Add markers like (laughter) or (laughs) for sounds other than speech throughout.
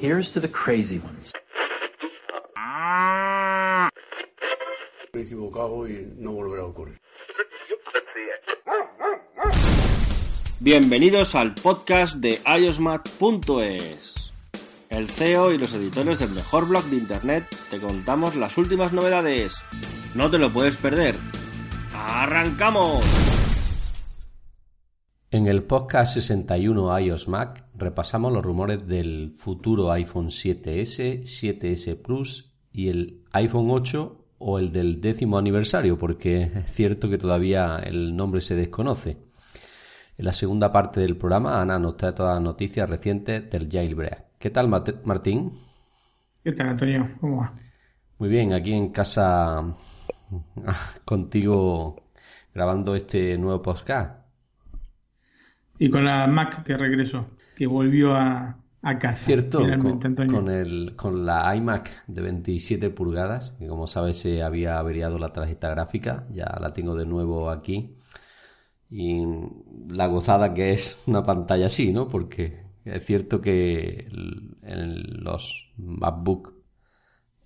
Here's to the crazy ones. Me he equivocado y no volverá a ocurrir. Bienvenidos al podcast de iosmat.es. El CEO y los editores del mejor blog de internet te contamos las últimas novedades. No te lo puedes perder. ¡Arrancamos! En el podcast 61 iOS Mac repasamos los rumores del futuro iPhone 7S, 7S Plus y el iPhone 8 o el del décimo aniversario, porque es cierto que todavía el nombre se desconoce. En la segunda parte del programa, Ana nos trae todas las noticias recientes del jailbreak. ¿Qué tal, Martín? ¿Qué tal, Antonio? ¿Cómo va? Muy bien, aquí en casa (laughs) contigo grabando este nuevo podcast. Y con la Mac que regresó, que volvió a, a casa. Cierto, con, el, con la iMac de 27 pulgadas, que como sabes se había averiado la tarjeta gráfica, ya la tengo de nuevo aquí. Y la gozada que es una pantalla así, ¿no? Porque es cierto que en los MacBook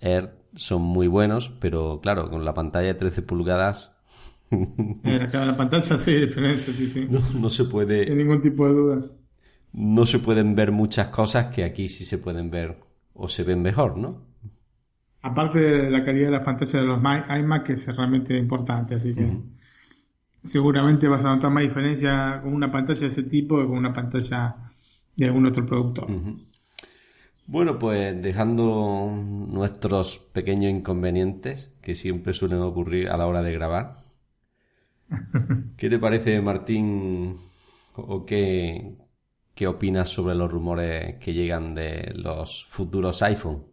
Air son muy buenos, pero claro, con la pantalla de 13 pulgadas la pantalla sí diferencia, sí, sí. No, se puede. Sin ningún tipo de duda. No se pueden ver muchas cosas que aquí sí se pueden ver o se ven mejor, ¿no? Aparte de la calidad de la pantalla de los iMac, que es realmente importante, así que seguramente vas a notar más diferencia con una pantalla de ese tipo que con una pantalla de algún otro productor. Bueno, pues dejando nuestros pequeños inconvenientes que siempre suelen ocurrir a la hora de grabar, (laughs) ¿Qué te parece, Martín, o qué, qué opinas sobre los rumores que llegan de los futuros iPhone?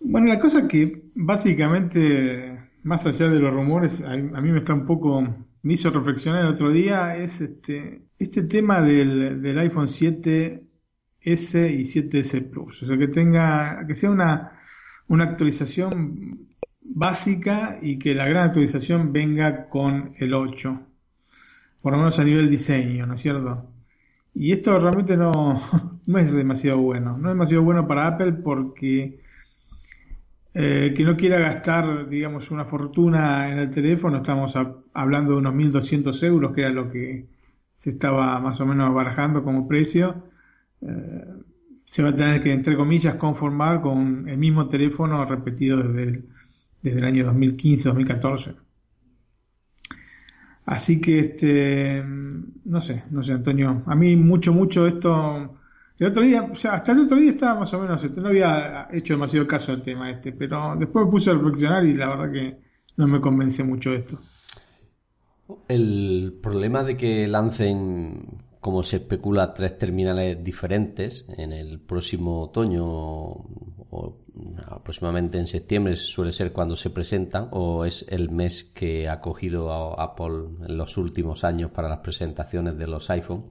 Bueno, la cosa que básicamente, más allá de los rumores, a, mí me está un poco, me hizo reflexionar el otro día, es este, este tema del, del iPhone 7S y 7S Plus. O sea, que tenga, que sea una, una actualización básica y que la gran actualización venga con el 8, por lo menos a nivel diseño, ¿no es cierto? Y esto realmente no, (laughs) no es demasiado bueno, no es demasiado bueno para Apple porque eh, que no quiera gastar, digamos, una fortuna en el teléfono, estamos hablando de unos 1.200 euros, que era lo que se estaba más o menos barajando como precio, eh, se va a tener que, entre comillas, conformar con el mismo teléfono repetido desde el desde el año 2015-2014. Así que, este, no sé, no sé, Antonio, a mí mucho, mucho esto, el otro día, o sea, hasta el otro día estaba más o menos, este, no había hecho demasiado caso al tema este, pero después me puse a reflexionar y la verdad que no me convence mucho esto. El problema de que lancen como se especula, tres terminales diferentes en el próximo otoño o aproximadamente en septiembre suele ser cuando se presentan o es el mes que ha cogido a Apple en los últimos años para las presentaciones de los iPhone.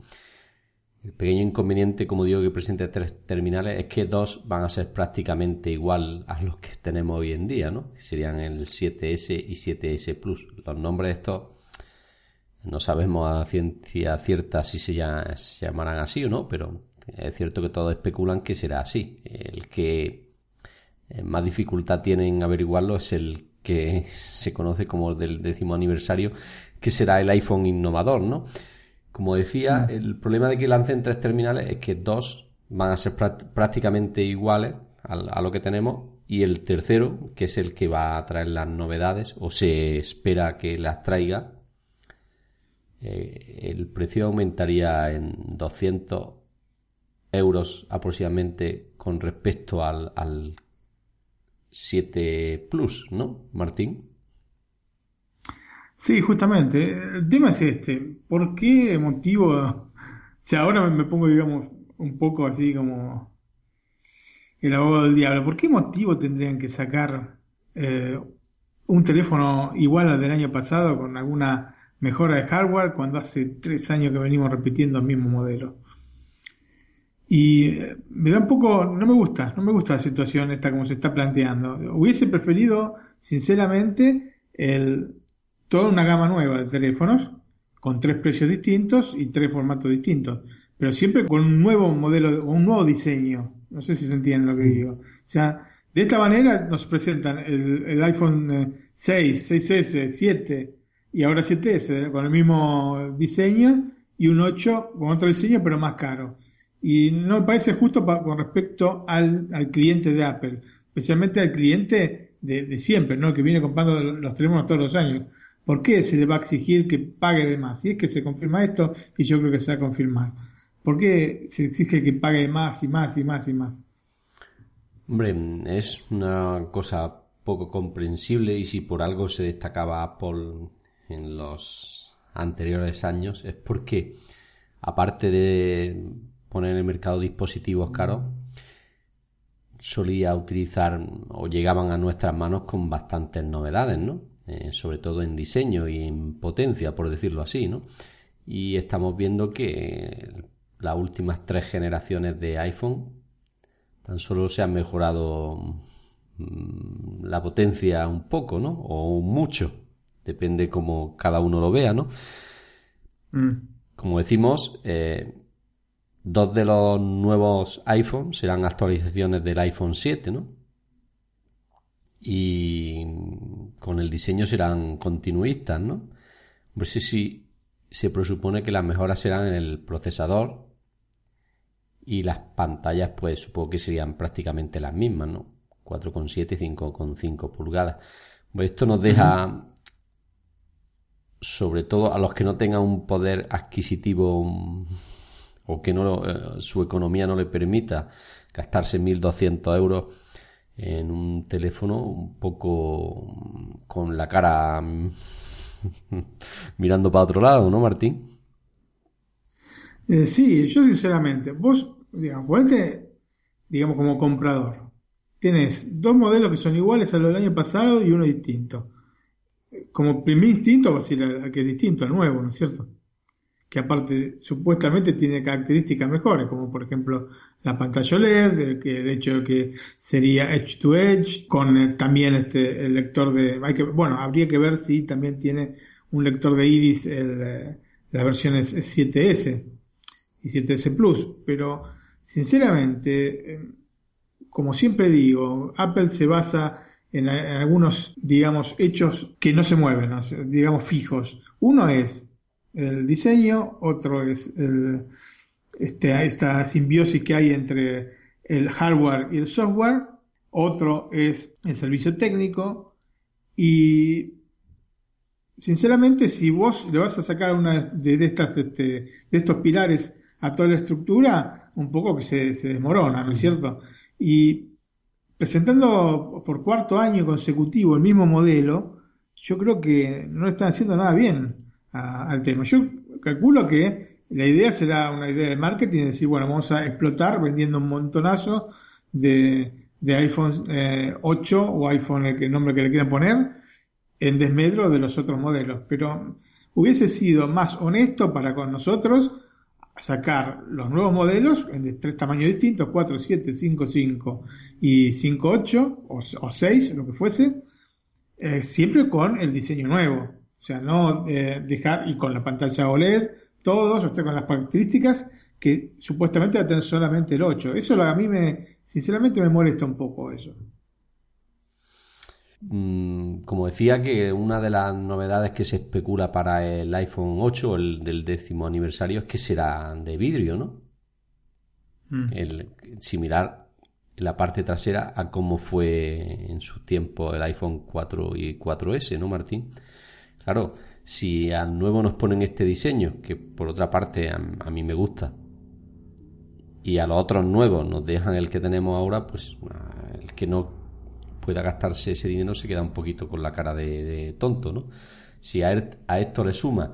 El pequeño inconveniente, como digo, que presente tres terminales es que dos van a ser prácticamente igual a los que tenemos hoy en día, ¿no? serían el 7S y 7S Plus. Los nombres de estos no sabemos a ciencia cierta si se, llamarán así o no, pero es cierto que todos especulan que será así. El que más dificultad tiene en averiguarlo es el que se conoce como del décimo aniversario, que será el iPhone innovador, ¿no? Como decía, mm. el problema de que lancen tres terminales es que dos van a ser prácticamente iguales a, a lo que tenemos y el tercero, que es el que va a traer las novedades o se espera que las traiga, eh, el precio aumentaría en 200 euros aproximadamente con respecto al, al 7 Plus, ¿no, Martín? Sí, justamente. El tema es este. ¿Por qué motivo? Si ahora me pongo, digamos, un poco así como el abogado del diablo. ¿Por qué motivo tendrían que sacar eh, un teléfono igual al del año pasado con alguna mejora de hardware cuando hace tres años que venimos repitiendo el mismo modelo? Y eh, me da un poco, no me gusta, no me gusta la situación esta como se está planteando. Hubiese preferido, sinceramente, el, toda una gama nueva de teléfonos con tres precios distintos y tres formatos distintos, pero siempre con un nuevo modelo, un nuevo diseño. No sé si se entiende lo que digo. O sea, de esta manera nos presentan el, iPhone 6, eh, 6S, 7 y ahora 7S con el mismo diseño y un 8 con otro diseño pero más caro. Y no me parece justo con respecto al, cliente de Apple, especialmente al cliente de, siempre, ¿no? que viene comprando los teléfonos todos los años. ¿Por qué se le va a exigir que pague de más? Si es que se confirma esto, y yo creo que se va a confirmar. ¿Por qué se exige que pague más y más y más y más? Hombre, es una cosa poco comprensible y si por algo se destacaba Apple en los anteriores años es porque, aparte de poner en el mercado dispositivos caros, solía utilizar o llegaban a nuestras manos con bastantes novedades, ¿no? Eh, sobre todo en diseño y en potencia, por decirlo así, ¿no? Y estamos viendo que las últimas tres generaciones de iPhone tan solo se han mejorado mm, la potencia un poco, ¿no? O mucho, depende como cada uno lo vea, ¿no? Mm. Como decimos, eh, Dos de los nuevos iPhones serán actualizaciones del iPhone 7, ¿no? Y con el diseño serán continuistas, ¿no? Pues sí, sí, se presupone que las mejoras serán en el procesador y las pantallas, pues supongo que serían prácticamente las mismas, ¿no? 4,7 y 5,5 pulgadas. Pues esto nos deja, sobre todo a los que no tengan un poder adquisitivo o que no eh, su economía no le permita gastarse 1.200 euros en un teléfono un poco con la cara (laughs) mirando para otro lado, ¿no, Martín? Eh, sí, yo sinceramente, vos, digamos, ponete, digamos, como comprador. Tienes dos modelos que son iguales a los del año pasado y uno distinto. Como primer instinto, vas a decir que es distinto, al nuevo, ¿no es cierto? Que aparte supuestamente tiene características mejores, como por ejemplo la pantalla OLED, el hecho de que sería edge to edge, con eh, también este el lector de, bueno, habría que ver si también tiene un lector de iris el, la versión 7S y 7S Plus, pero sinceramente, eh, como siempre digo, Apple se basa en, algunos, digamos, hechos que no se mueven, digamos, fijos. Uno es el diseño, otro es el, este, esta simbiosis que hay entre el hardware y el software, otro es el servicio técnico y sinceramente si vos le vas a sacar una de, estas este, de estos pilares a toda la estructura, un poco que se, se desmorona, ¿no es cierto? Y presentando por cuarto año consecutivo el mismo modelo, yo creo que no están haciendo nada bien al tema. Yo calculo que la idea será una idea de marketing, decir, bueno, vamos a explotar vendiendo un montonazo de, de iPhone 8 eh, o iPhone, el, nombre que le quieran poner, en desmedro de los otros modelos. Pero hubiese sido más honesto para con nosotros sacar los nuevos modelos en tres tamaños distintos, 4, 7, 5, 5 y 5, 8 o, o 6, lo que fuese, eh, siempre con el diseño nuevo. O sea, no eh, dejar, y con la pantalla OLED, todos, o sea, con las características que supuestamente va a tener solamente el 8. Eso a mí me, sinceramente me molesta un poco eso. Mm, como decía que una de las novedades que se especula para el iPhone 8, el del décimo aniversario, es que será de vidrio, ¿no? Mm. El, similar la parte trasera a cómo fue en su tiempo el iPhone 4 y 4S, ¿no, Martín? Claro, si al nuevo nos ponen este diseño, que por otra parte a, mí me gusta, y a los otros nuevos nos dejan el que tenemos ahora, pues el que no pueda gastarse ese dinero se queda un poquito con la cara de, tonto, ¿no? Si a, a, esto le suma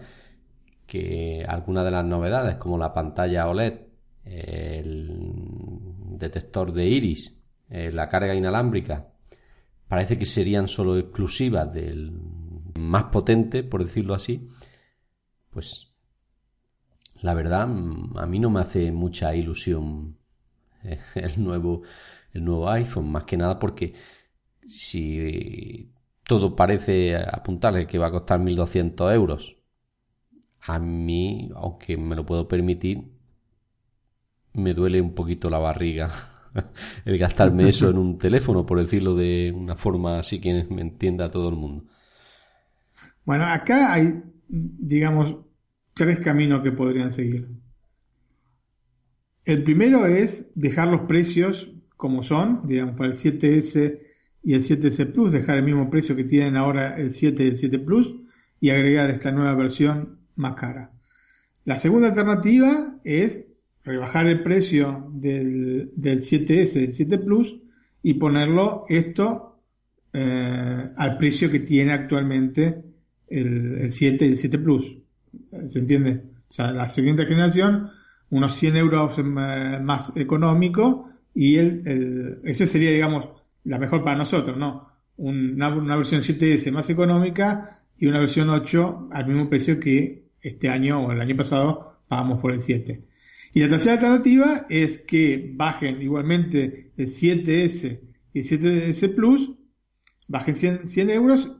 que algunas de las novedades, como la pantalla OLED, el detector de iris, eh, la carga inalámbrica, parece que serían solo exclusivas del más potente, por decirlo así, pues la verdad a mí no me hace mucha ilusión eh, (laughs) el nuevo el nuevo iPhone, más que nada porque si todo parece apuntarle que va a costar 1.200 euros, a mí, aunque me lo puedo permitir, me duele un poquito la barriga (laughs) el gastarme eso en un teléfono, por decirlo de una forma así que me entienda todo el mundo. Bueno, acá hay, digamos, tres caminos que podrían seguir. El primero es dejar los precios como son, digamos, para el 7S y el 7S Plus, dejar el mismo precio que tienen ahora el 7 y el 7 Plus y agregar esta nueva versión más cara. La segunda alternativa es rebajar el precio del, del 7S, del 7 Plus y ponerlo esto eh, al precio que tiene actualmente el, el 7 y el 7 Plus. ¿Se entiende? O sea, la siguiente generación, unos 100 euros eh, más económico y el, el, ese sería, digamos, la mejor para nosotros, ¿no? Una, una versión 7S más económica y una versión 8 al mismo precio que este año o el año pasado pagamos por el 7. Y la tercera alternativa es que bajen igualmente el 7S y el 7S Plus, bajen 100, euros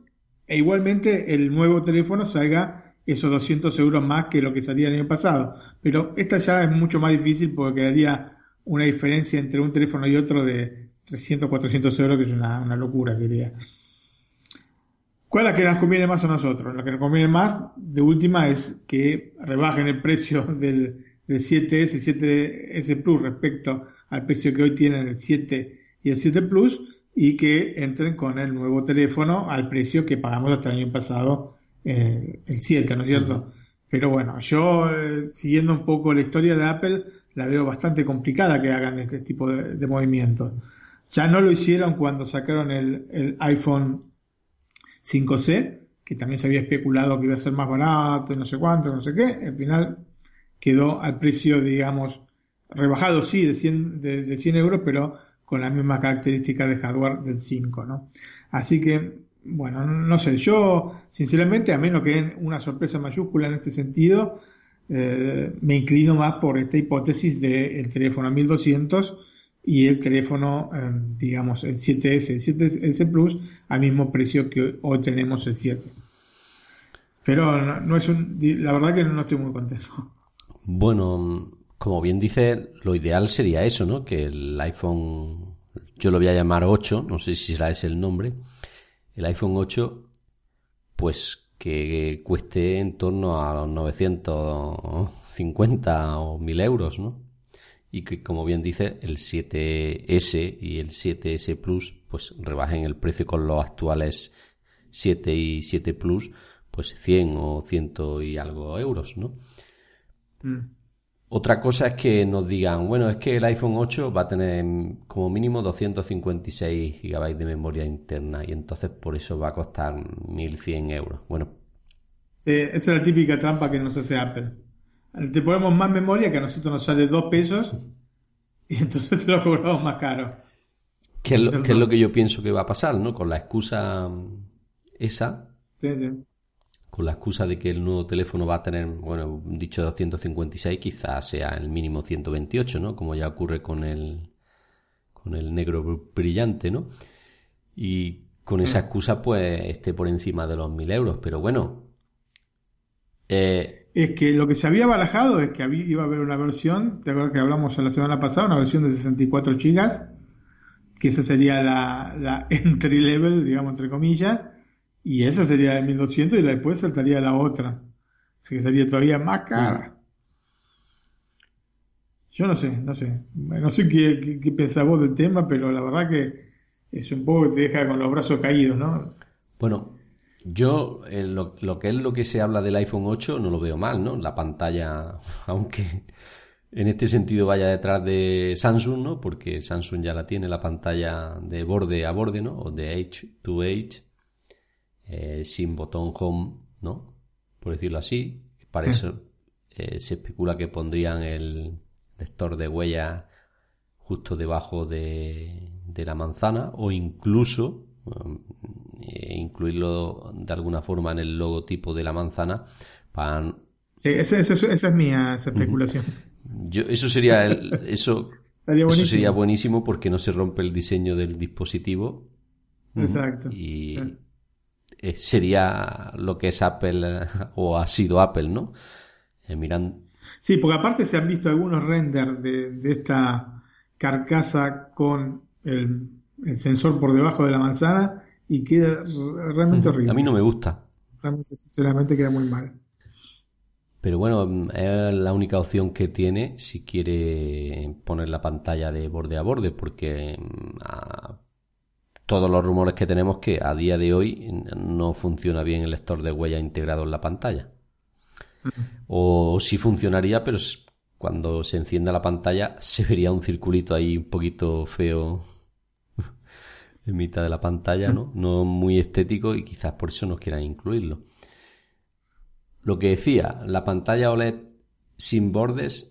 e igualmente el nuevo teléfono salga esos 200 euros más que lo que salía el año pasado. Pero esta ya es mucho más difícil porque quedaría una diferencia entre un teléfono y otro de 300, 400 euros, que es una, locura, sería. ¿Cuál es la que nos conviene más a nosotros? La que nos conviene más, de última, es que rebajen el precio (laughs) del, del 7S y 7S Plus respecto al precio que hoy tienen el 7 y el 7 Plus y que entren con el nuevo teléfono al precio que pagamos hasta el año pasado eh, el 7, ¿no es cierto? Pero bueno, yo eh, siguiendo un poco la historia de Apple, la veo bastante complicada que hagan este tipo de, movimientos. Ya no lo hicieron cuando sacaron el, el iPhone 5C, que también se había especulado que iba a ser más barato y no sé cuánto, no sé qué. Al final quedó al precio, digamos, rebajado, sí, de 100, de, 100 euros, pero con la misma característica de hardware del 5, ¿no? Así que, bueno, no sé, yo, sinceramente, a menos que den una sorpresa mayúscula en este sentido, eh, me inclino más por esta hipótesis del teléfono a 1200 y el teléfono, eh, digamos, el 7S, el 7S Plus, al mismo precio que hoy tenemos el 7. Pero no es un, la verdad que no estoy muy contento. Bueno, como bien dice, lo ideal sería eso, ¿no? Que el iPhone, yo lo voy a llamar 8, no sé si será ese el nombre, el iPhone 8, pues que cueste en torno a los 950 o 1000 euros, ¿no? Y que, como bien dice, el 7S y el 7S Plus, pues rebajen el precio con los actuales 7 y 7 Plus, pues 100 o 100 y algo euros, ¿no? Mm. Otra cosa es que nos digan, bueno, es que el iPhone 8 va a tener como mínimo 256 GB de memoria interna y entonces por eso va a costar 1.100 euros. Bueno. esa es la típica trampa que nos hace Apple. Te ponemos más memoria que a nosotros nos sale 2 pesos y (laughs) entonces te lo cobramos más caro. ¿Qué es, lo, que yo pienso que va a pasar, no? Con la excusa esa. Sí, sí con la excusa de que el nuevo teléfono va a tener, bueno, dicho 256, quizás sea el mínimo 128, ¿no? Como ya ocurre con el, con el negro brillante, ¿no? Y con esa mm. excusa, pues, esté por encima de los 1000 euros. Pero bueno. Eh, es que lo que se había barajado es que había, iba a haber una versión, te acuerdas que hablamos la semana pasada, una versión de 64 gigas, que esa sería la, la (laughs) entry level, digamos, entre comillas y esa sería de 1200 y después saltaría la otra. Así que sería todavía más cara. Yo no sé, no sé. No sé qué, qué, pensás vos del tema, pero la verdad que es un poco que te deja con los brazos caídos, ¿no? Bueno, yo eh, lo, lo, que es lo que se habla del iPhone 8 no lo veo mal, ¿no? La pantalla, (laughs) aunque en este sentido vaya detrás de Samsung, ¿no? Porque Samsung ya la tiene la pantalla de borde a borde, ¿no? O de edge to edge eh, sin botón home, ¿no? Por decirlo así. Para eso eh, se especula que pondrían el lector de huella justo debajo de, la manzana o incluso eh, incluirlo de alguna forma en el logotipo de la manzana para... Sí, esa, es mía especulación. Yo, eso sería (laughs) eso, eso sería buenísimo porque no se rompe el diseño del dispositivo. Exacto. Y eh, sería lo que es Apple o ha sido Apple, ¿no? Eh, miran... Sí, porque aparte se han visto algunos renders de, de esta carcasa con el, sensor por debajo de la manzana y queda realmente horrible. A mí no me gusta. Realmente, sinceramente, queda muy mal. Pero bueno, es la única opción que tiene si quiere poner la pantalla de borde a borde, porque mm, todos los rumores que tenemos que a día de hoy no funciona bien el lector de huella integrado en la pantalla. O sí funcionaría, pero cuando se encienda la pantalla se vería un circulito ahí un poquito feo (laughs) en mitad de la pantalla, ¿no? No muy estético y quizás por eso no quieran incluirlo. Lo que decía, la pantalla OLED sin bordes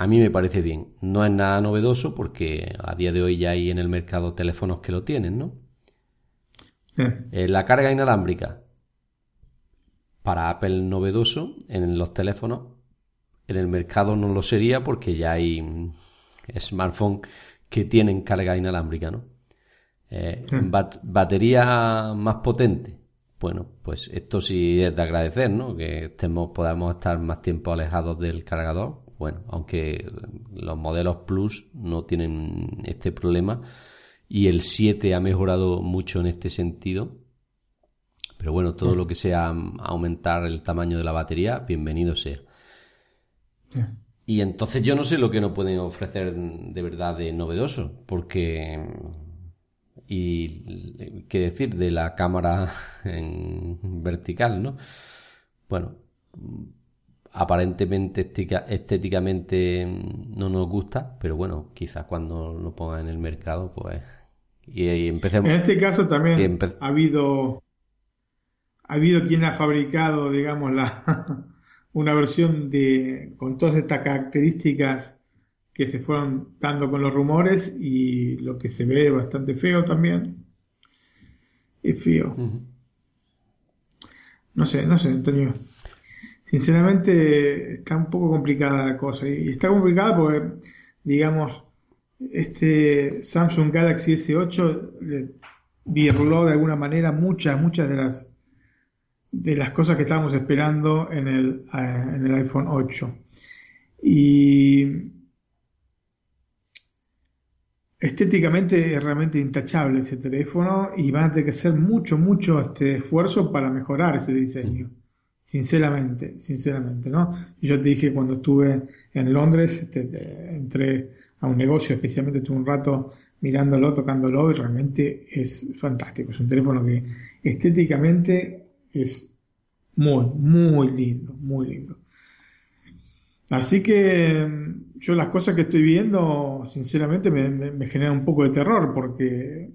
a mí me parece bien. No es nada novedoso porque a día de hoy ya hay en el mercado teléfonos que lo tienen, ¿no? Eh, la carga inalámbrica. Para Apple novedoso en los teléfonos en el mercado no lo sería porque ya hay mm, smartphones que tienen carga inalámbrica, ¿no? Eh, batería más potente. Bueno, pues esto sí es de agradecer, ¿no? Que estemos, podamos estar más tiempo alejados del cargador. Bueno, aunque los modelos Plus no tienen este problema y el 7 ha mejorado mucho en este sentido. Pero bueno, todo lo que sea aumentar el tamaño de la batería, bienvenido sea. Y entonces yo no sé lo que nos pueden ofrecer de verdad de novedoso, porque y qué decir de la cámara en vertical, ¿no? Bueno, aparentemente estéticamente no nos gusta, pero bueno, quizás cuando lo ponga en el mercado, pues y, empecemos. En este caso también ha habido ha habido quien ha fabricado, digamos, la (laughs) una versión de con todas estas características que se fueron dando con los rumores y lo que se ve bastante feo también. Es feo. No sé, no sé, Antonio. Sinceramente está un poco complicada la cosa. Y está complicada porque, digamos, este Samsung Galaxy S8 le virló de alguna manera muchas, muchas de las de las cosas que estábamos esperando en el, eh, en el iPhone 8. Y estéticamente es realmente intachable ese teléfono y van a tener que hacer mucho, mucho este esfuerzo para mejorar ese diseño. Sinceramente, sinceramente, ¿no? Yo te dije cuando estuve en Londres, este, entré a un negocio, especialmente estuve un rato mirándolo, tocándolo y realmente es fantástico. Es un teléfono que estéticamente es muy, muy lindo, muy lindo. Así que mm, yo las cosas que estoy viendo, sinceramente, me, me, genera un poco de terror porque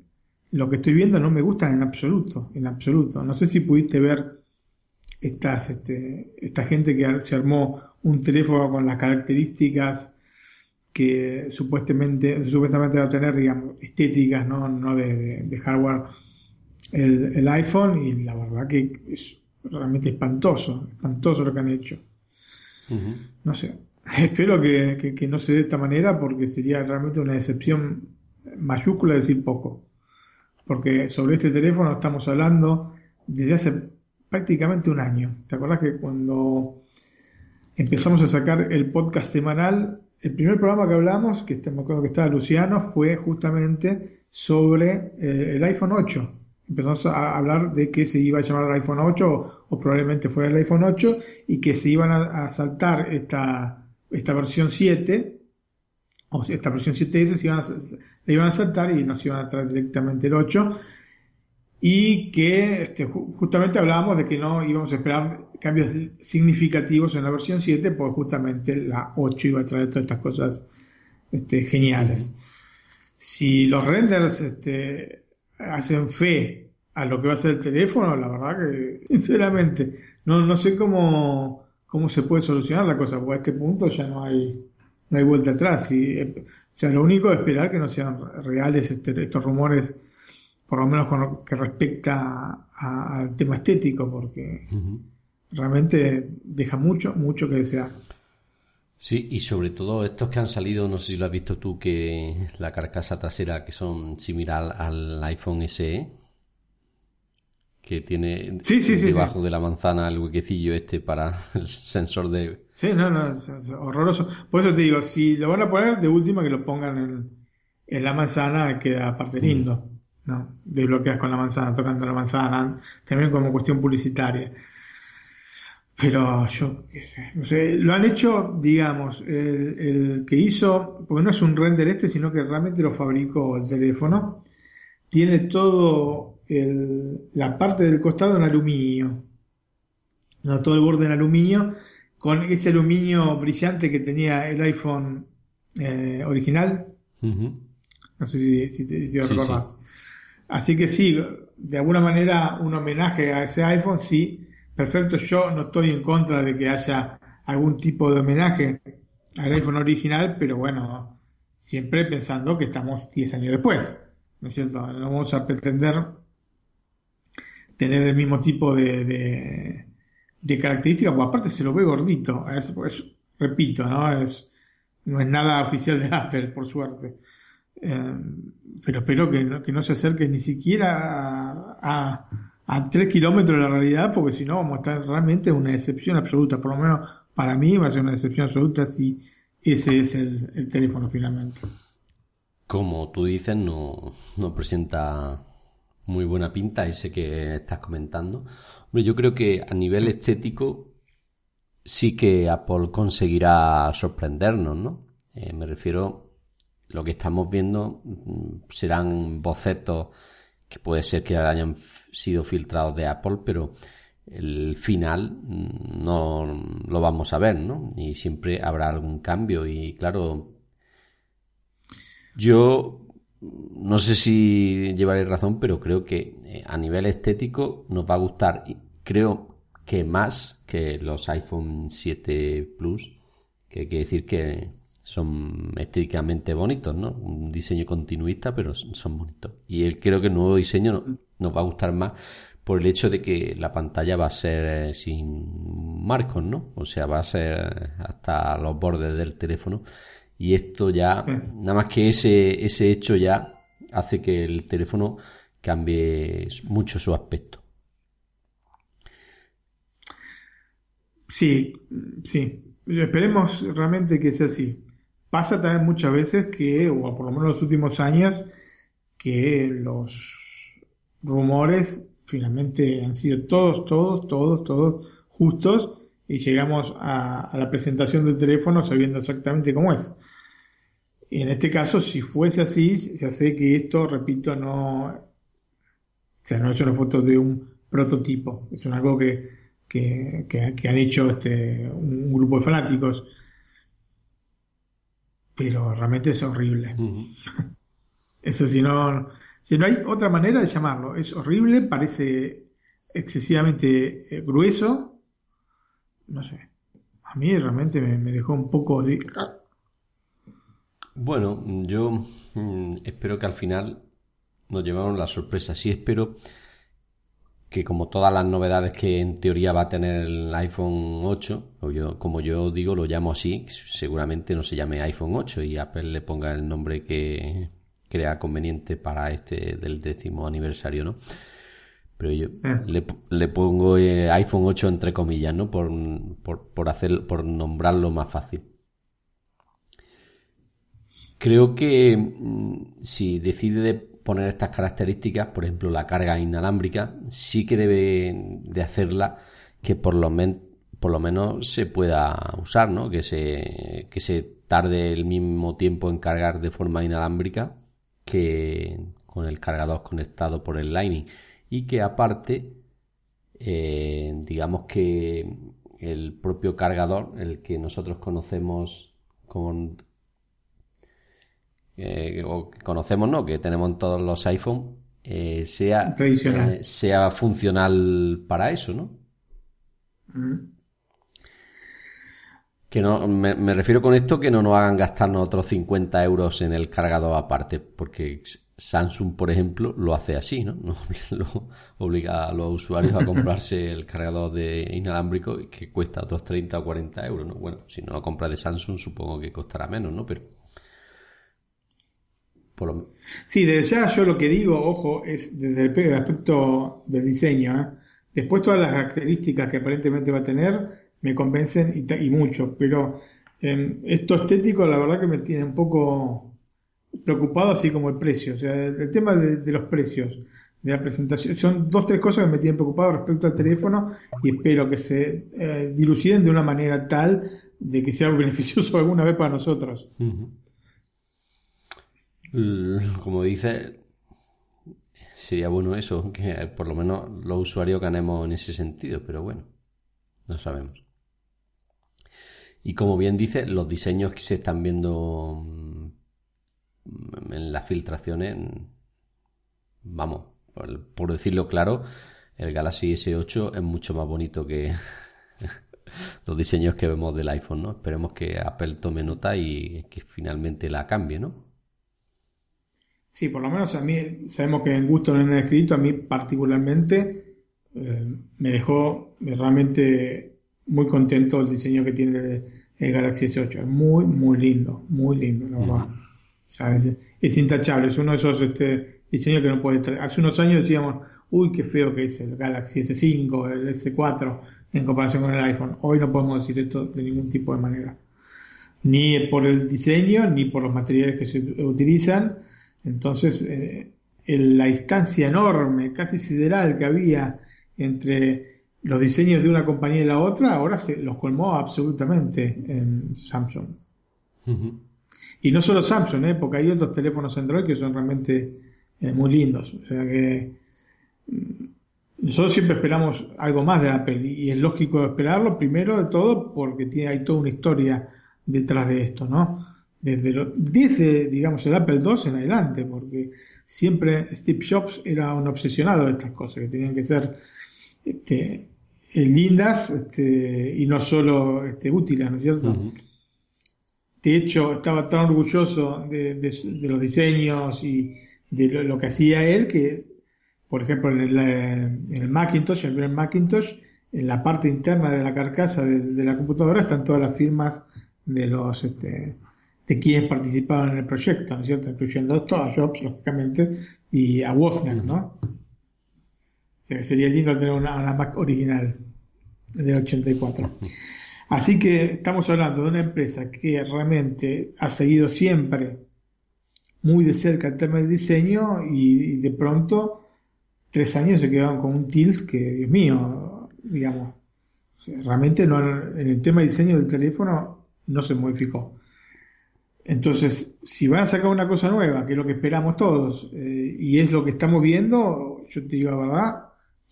lo que estoy viendo no me gusta en absoluto, en absoluto. No sé si pudiste ver estas, este, esta gente que se armó un teléfono con las características que supuestamente, supuestamente va a tener, digamos, estéticas, no, no de hardware el, iPhone y la verdad que es realmente espantoso, espantoso lo que han hecho. No sé, (laughs) espero que, no se dé de esta manera porque sería realmente una decepción mayúscula decir poco. Porque sobre este teléfono estamos hablando desde hace prácticamente un año. ¿Te acuerdas que cuando empezamos a sacar el podcast semanal, el primer programa que hablamos, que me acuerdo que estaba Luciano, fue justamente sobre eh, el iPhone 8 empezamos a hablar de que se iba a llamar el iPhone 8 o, probablemente fuera el iPhone 8 y que se iban a, saltar esta, esta versión 7 o esta versión 7S se iban a, le iban a saltar y nos iban a traer directamente el 8 y que este, justamente hablábamos de que no íbamos a esperar cambios significativos en la versión 7 pues justamente la 8 iba a traer todas estas cosas este, geniales si los renders este, hacen fe a lo que va a ser el teléfono, la verdad que, (laughs) sinceramente, no, no sé cómo, cómo se puede solucionar la cosa, porque a este punto ya no hay, no hay vuelta atrás. Y, o sea, lo único es esperar que no sean reales este, estos rumores, por lo menos con lo que respecta al tema estético, porque realmente deja mucho, mucho que desear. Sí, y sobre todo estos que han salido, no sé si lo has visto tú, que la carcasa trasera que son similar al iPhone SE, que tiene debajo de la manzana el huequecillo este para el sensor de... Sí, no, no, es, horroroso. Por eso te digo, si lo van a poner, de última que lo pongan en, en la manzana, queda aparte lindo. ¿No? Desbloqueas con la manzana, tocando la manzana, también como cuestión publicitaria. Pero yo, no sé, lo han hecho, digamos, el, el, que hizo, porque no es un render este, sino que realmente lo fabricó el teléfono, tiene todo el, la parte del costado en aluminio, no todo el borde en aluminio, con ese aluminio brillante que tenía el iPhone eh, original. No sé si, si, te, si Así que sí, de alguna manera un homenaje a ese iPhone, sí, perfecto, yo no estoy en contra de que haya algún tipo de homenaje al iPhone original, pero bueno, siempre pensando que estamos 10 años después, ¿no es cierto? No vamos a pretender tener el mismo tipo de, de, características, porque aparte se lo ve gordito, repito, ¿no? Es, no es nada oficial de Apple, por suerte. Eh, pero espero que no, que no se acerque ni siquiera a a tres kilómetros de la realidad, porque si no vamos a estar realmente en una decepción absoluta. Por lo menos para mí va a ser una decepción absoluta si ese es el, teléfono finalmente. Como tú dices, no, no presenta muy buena pinta ese que estás comentando. Hombre, yo creo que a nivel estético sí que Apple conseguirá sorprendernos, ¿no? Eh, me refiero, lo que estamos viendo mm, serán bocetos que puede ser que hayan sido filtrados de Apple, pero el final no lo vamos a ver, ¿no? Y siempre habrá algún cambio y claro, yo no sé si llevaré razón, pero creo que eh, a nivel estético nos va a gustar, creo que más que los iPhone 7 Plus, que hay que decir que son estéticamente bonitos, ¿no? Un diseño continuista, pero son bonitos. Y él creo que el nuevo diseño nos va a gustar más por el hecho de que la pantalla va a ser eh, sin marcos, ¿no? O sea, va a ser hasta los bordes del teléfono. Y esto ya, nada más que ese, ese hecho ya hace que el teléfono cambie mucho su aspecto. Sí, sí. Esperemos realmente que sea así. Pasa también muchas veces que, o por lo menos en los últimos años, que los rumores finalmente han sido todos, todos, todos, todos justos y llegamos a, la presentación del teléfono sabiendo exactamente cómo es. Y en este caso, si fuese así, ya sé que esto, repito, no, o sea, no es una foto de un prototipo, es algo que, que, que, han hecho este, un grupo de fanáticos pero realmente es horrible. (laughs) Eso si no, si no hay otra manera de llamarlo, es horrible, parece excesivamente eh, grueso, no sé. A mí realmente me, dejó un poco de... Bueno, yo mm, espero que al final nos llevamos la sorpresa. Sí espero que como todas las novedades que en teoría va a tener el iPhone 8, o yo, como yo digo, lo llamo así, seguramente no se llame iPhone 8 y Apple le ponga el nombre que crea conveniente para este del décimo aniversario, ¿no? Pero yo le, pongo eh, iPhone 8 entre comillas, ¿no? Por, por, por, hacer, por nombrarlo más fácil. Creo que mm, si decide poner estas características, por ejemplo la carga inalámbrica, sí que debe de hacerla que por lo, por lo menos se pueda usar, ¿no? Que se, que se tarde el mismo tiempo en cargar de forma inalámbrica que con el cargador conectado por el Lightning y que aparte eh, digamos que el propio cargador, el que nosotros conocemos con eh, o que conocemos, ¿no? Que tenemos en todos los iPhone, eh, sea, eh, sea funcional para eso, ¿no? Que no, me, refiero con esto que no nos hagan gastarnos otros 50 euros en el cargador aparte, porque Samsung, por ejemplo, lo hace así, ¿no? (laughs) lo obliga a los usuarios a (laughs) comprarse el cargador de inalámbrico que cuesta otros 30 o 40 euros, ¿no? Bueno, si no lo compras de Samsung supongo que costará menos, ¿no? Pero... Sí, desde ya yo lo que digo, ojo, es desde el aspecto del diseño, ¿eh? Después todas las características que aparentemente va a tener me convencen y, mucho, pero eh, esto estético la verdad que me tiene un poco preocupado, así como el precio, o sea, el, tema de, los precios, de la presentación, son dos, tres cosas que me tienen preocupado respecto al teléfono y espero que se eh, diluciden de una manera tal de que sea (laughs) beneficioso alguna vez para nosotros. Como dice, sería bueno eso, que por lo menos los usuarios ganemos en ese sentido, pero bueno, no sabemos. Y como bien dice, los diseños que se están viendo mm, en las filtraciones, vamos, por, decirlo claro, el Galaxy S8 es mucho más bonito que (laughs) los diseños que vemos del iPhone, ¿no? Esperemos que Apple tome nota y que finalmente la cambie, ¿no? Sí, por lo menos a mí, sabemos que en gusto no han escrito, a mí particularmente eh, me dejó realmente muy contento el diseño que tiene el Galaxy S8. Es muy, muy lindo, muy lindo, la verdad. Es, intachable, es uno de esos este, diseños que no puede estar. Hace unos años decíamos, uy, qué feo que es el Galaxy S5, el S4 en comparación con el iPhone. Hoy no podemos decir esto de ningún tipo de manera. Ni por el diseño, ni por los materiales que se utilizan. Entonces, eh, la distancia enorme, casi sideral que había entre los diseños de una compañía y la otra ahora se los colmó absolutamente en Samsung. Y no solo Samsung, ¿eh? porque hay otros teléfonos Android que son realmente eh, muy lindos. O sea que mm, nosotros siempre esperamos algo más de Apple y es lógico esperarlo, primero de todo porque tiene, hay toda una historia detrás de esto, ¿no? Desde, desde digamos, el Apple II en adelante, porque siempre Steve Jobs era un obsesionado de estas cosas, que tenían que ser este, eh, lindas este, y no solo este, útiles, ¿no es cierto? De hecho, estaba tan orgulloso de, los diseños y de lo, que hacía él que, por ejemplo, en el, en el Macintosh, en el Macintosh, en la parte interna de la carcasa de, la computadora están todas las firmas de los este, de quienes participaban en el proyecto, ¿no es cierto? Incluyendo a Jobs, lógicamente, y a Wozniak, ¿no? sería lindo tener una, Mac original del 84. Así que estamos hablando de una empresa que realmente ha seguido siempre muy de cerca el tema del diseño y, de pronto tres años se quedaron con un tilt que, Dios mío, digamos, realmente no, en el tema de diseño del teléfono no se modificó. Entonces, si van a sacar una cosa nueva, que es lo que esperamos todos, eh, y es lo que estamos viendo, yo te digo la verdad,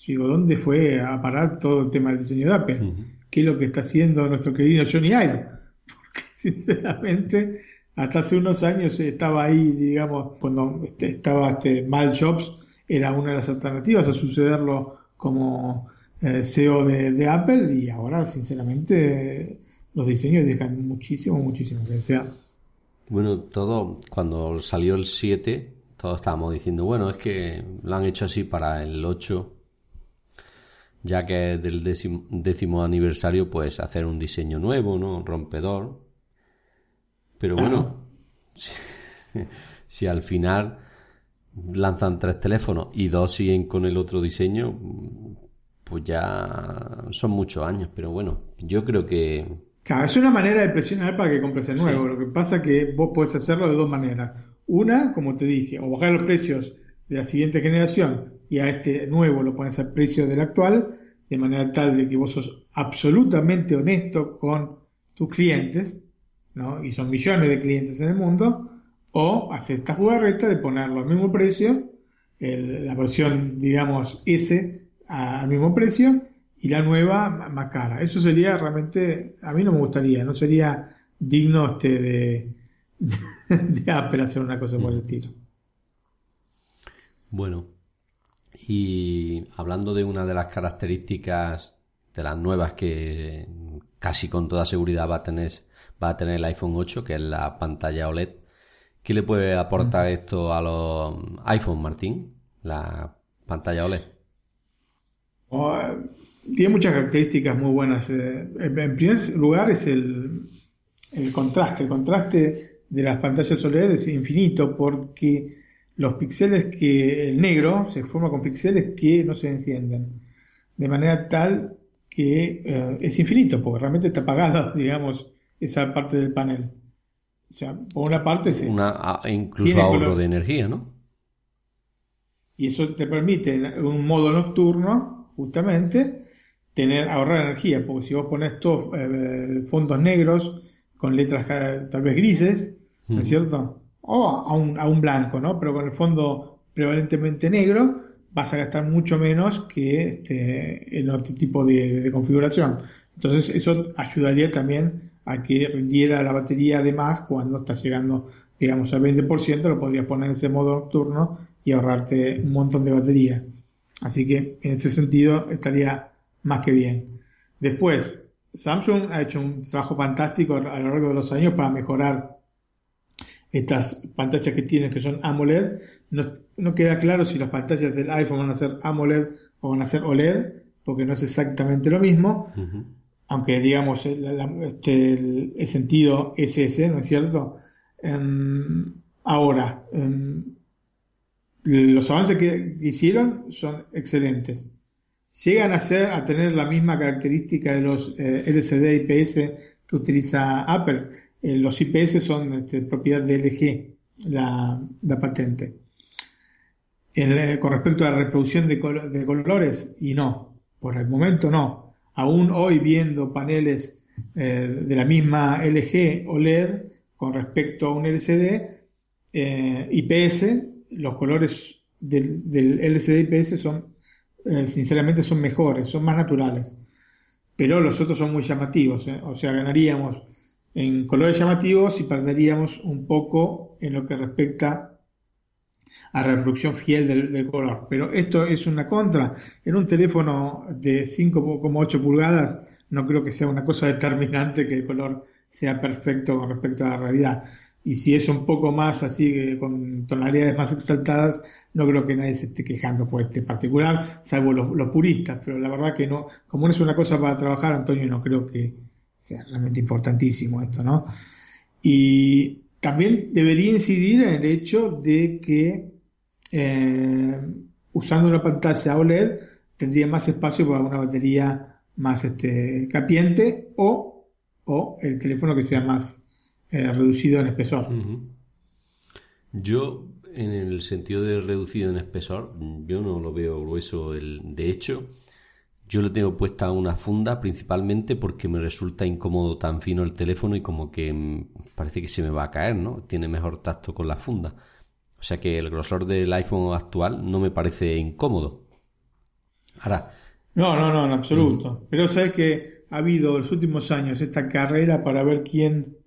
digo, ¿dónde fue a parar todo el tema del diseño de Apple? ¿Qué es lo que está haciendo nuestro querido Johnny Ive? Porque (laughs) sinceramente, hasta hace unos años estaba ahí, digamos, cuando este, estaba este Mal Jobs, era una de las alternativas a sucederlo como eh, CEO de, Apple y ahora, sinceramente, los diseños dejan muchísimo, muchísimo que desear. Bueno, todo, cuando salió el 7, todos estábamos diciendo, bueno, es que lo han hecho así para el 8 ya que es del décimo, aniversario, pues hacer un diseño nuevo, ¿no? Un rompedor. Pero bueno, (clears throat) (laughs) si, al final lanzan tres teléfonos y dos siguen con el otro diseño, pues ya son muchos años. Pero bueno, yo creo que... Claro, es una manera de presionar para que compres el nuevo. Lo que pasa es que vos podés hacerlo de dos maneras. Una, como te dije, o bajar los precios de la siguiente generación y a este nuevo lo pones al precio del actual, de manera tal de que vos sos absolutamente honesto con tus clientes, ¿no? y son millones de clientes en el mundo, o hacer esta jugarreta de ponerlo al mismo precio, la versión, digamos, S al mismo precio, y la nueva más cara. Eso sería realmente, a mí no me gustaría, no sería digno este de, (laughs) de Apple hacer una cosa por el estilo. Bueno, y hablando de una de las características de las nuevas que casi con toda seguridad va a tener, va a tener el iPhone 8, que es la pantalla OLED. ¿Qué le puede aportar esto a los iPhone, Martín? La pantalla OLED. Oh, tiene muchas características muy buenas. Eh, en primer lugar es el, el contraste. El contraste de las pantallas OLED es infinito porque los píxeles que el negro se forma con píxeles que no se encienden de manera tal que eh, es infinito porque realmente está apagada (laughs) digamos esa parte del panel o sea por una parte se una incluso ahorro de energía no y eso te permite en un modo nocturno justamente tener ahorrar energía porque si vos pones todos eh, fondos negros con letras tal vez grises ¿no es cierto? o a un, a un blanco, ¿no? Pero con el fondo prevalentemente negro vas a gastar mucho menos que este, en otro tipo de, configuración. Entonces eso ayudaría también a que rindiera la batería además cuando estás llegando, digamos, al 20%, lo podrías poner en ese modo nocturno y ahorrarte un montón de batería. Así que en ese sentido estaría más que bien. Después, Samsung ha hecho un trabajo fantástico a lo largo de los años para mejorar estas pantallas que tienen que son AMOLED, no, queda claro si las pantallas del iPhone van a ser AMOLED o van a ser OLED, porque no es exactamente lo mismo, aunque digamos el, este, el, sentido es ese, ¿no es cierto? Em, ahora, em, los avances que hicieron son excelentes. Llegan a ser, a tener la misma característica de los eh, LCD IPS que utiliza Apple, eh, los IPS son este, propiedad de LG, la, patente. Eh, con respecto a la reproducción de, colores, y no, por el momento no. Aún hoy viendo paneles eh, de la misma LG OLED con respecto a un LCD IPS, los colores del, del LCD IPS son, sinceramente, son mejores, son más naturales. Pero los otros son muy llamativos, o sea, ganaríamos en colores llamativos y perderíamos un poco en lo que respecta a reproducción fiel del, color. Pero esto es una contra. En un teléfono de 5,8 pulgadas no creo que sea una cosa determinante que el color sea perfecto con respecto a la realidad. Y si es un poco más así, con tonalidades más exaltadas, no creo que nadie se esté quejando por este particular, salvo los, los puristas. Pero la verdad que no, como no es una cosa para trabajar, Antonio, no creo que, sea realmente importantísimo esto, ¿no? Y también debería incidir en el hecho de que eh, usando una pantalla OLED tendría más espacio para una batería más este, capiente o, o el teléfono que sea más eh, reducido en espesor. Yo, en el sentido de reducido en espesor, yo no lo veo grueso. El, de hecho, yo le tengo puesta una funda principalmente porque me resulta incómodo tan fino el teléfono y como que mm, parece que se me va a caer, ¿no? Tiene mejor tacto con la funda. O sea que el grosor del iPhone actual no me parece incómodo. Ahora. No, no, no, en absoluto. Pero sabes que ha habido en los últimos años esta carrera para ver quién,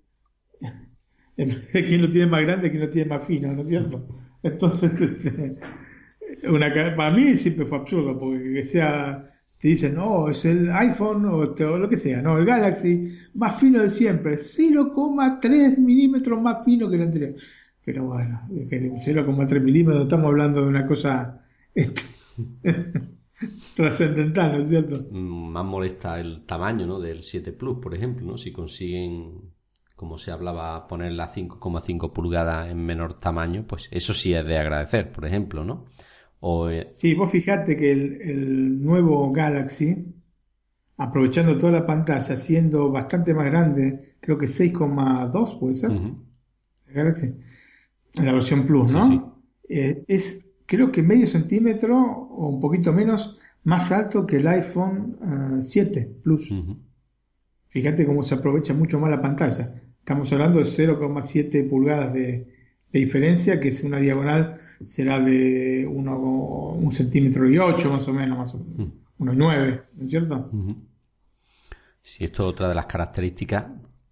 (laughs) quién lo tiene más grande quién lo tiene más fino, ¿no es cierto? Entonces, este, (laughs) una, para mí siempre fue absurdo, porque que sea te dicen, no, es el iPhone o, lo que sea, no, el Galaxy más fino de siempre, 0,3 milímetros más fino que el anterior. Pero bueno, 0,3 milímetros, estamos hablando de una cosa (laughs) trascendental, ¿no es cierto? Mm, más molesta el tamaño ¿no? del 7 Plus, por ejemplo, ¿no? si consiguen, como se hablaba, poner la 5,5 pulgadas en menor tamaño, pues eso sí es de agradecer, por ejemplo, ¿no? Eh, sí, vos fijate que el, nuevo Galaxy, aprovechando toda la pantalla, siendo bastante más grande, creo que 6,2 puede ser, Galaxy, en la versión Plus, ¿no? Eh, es creo que medio centímetro o un poquito menos más alto que el iPhone 7 eh, Plus. Fíjate cómo se aprovecha mucho más la pantalla. Estamos hablando de 0,7 pulgadas de, de diferencia, que es una diagonal será de uno, un centímetro y ocho más o menos, más o menos, mm. uno y nueve, ¿no es cierto? Sí, esto es otra de las características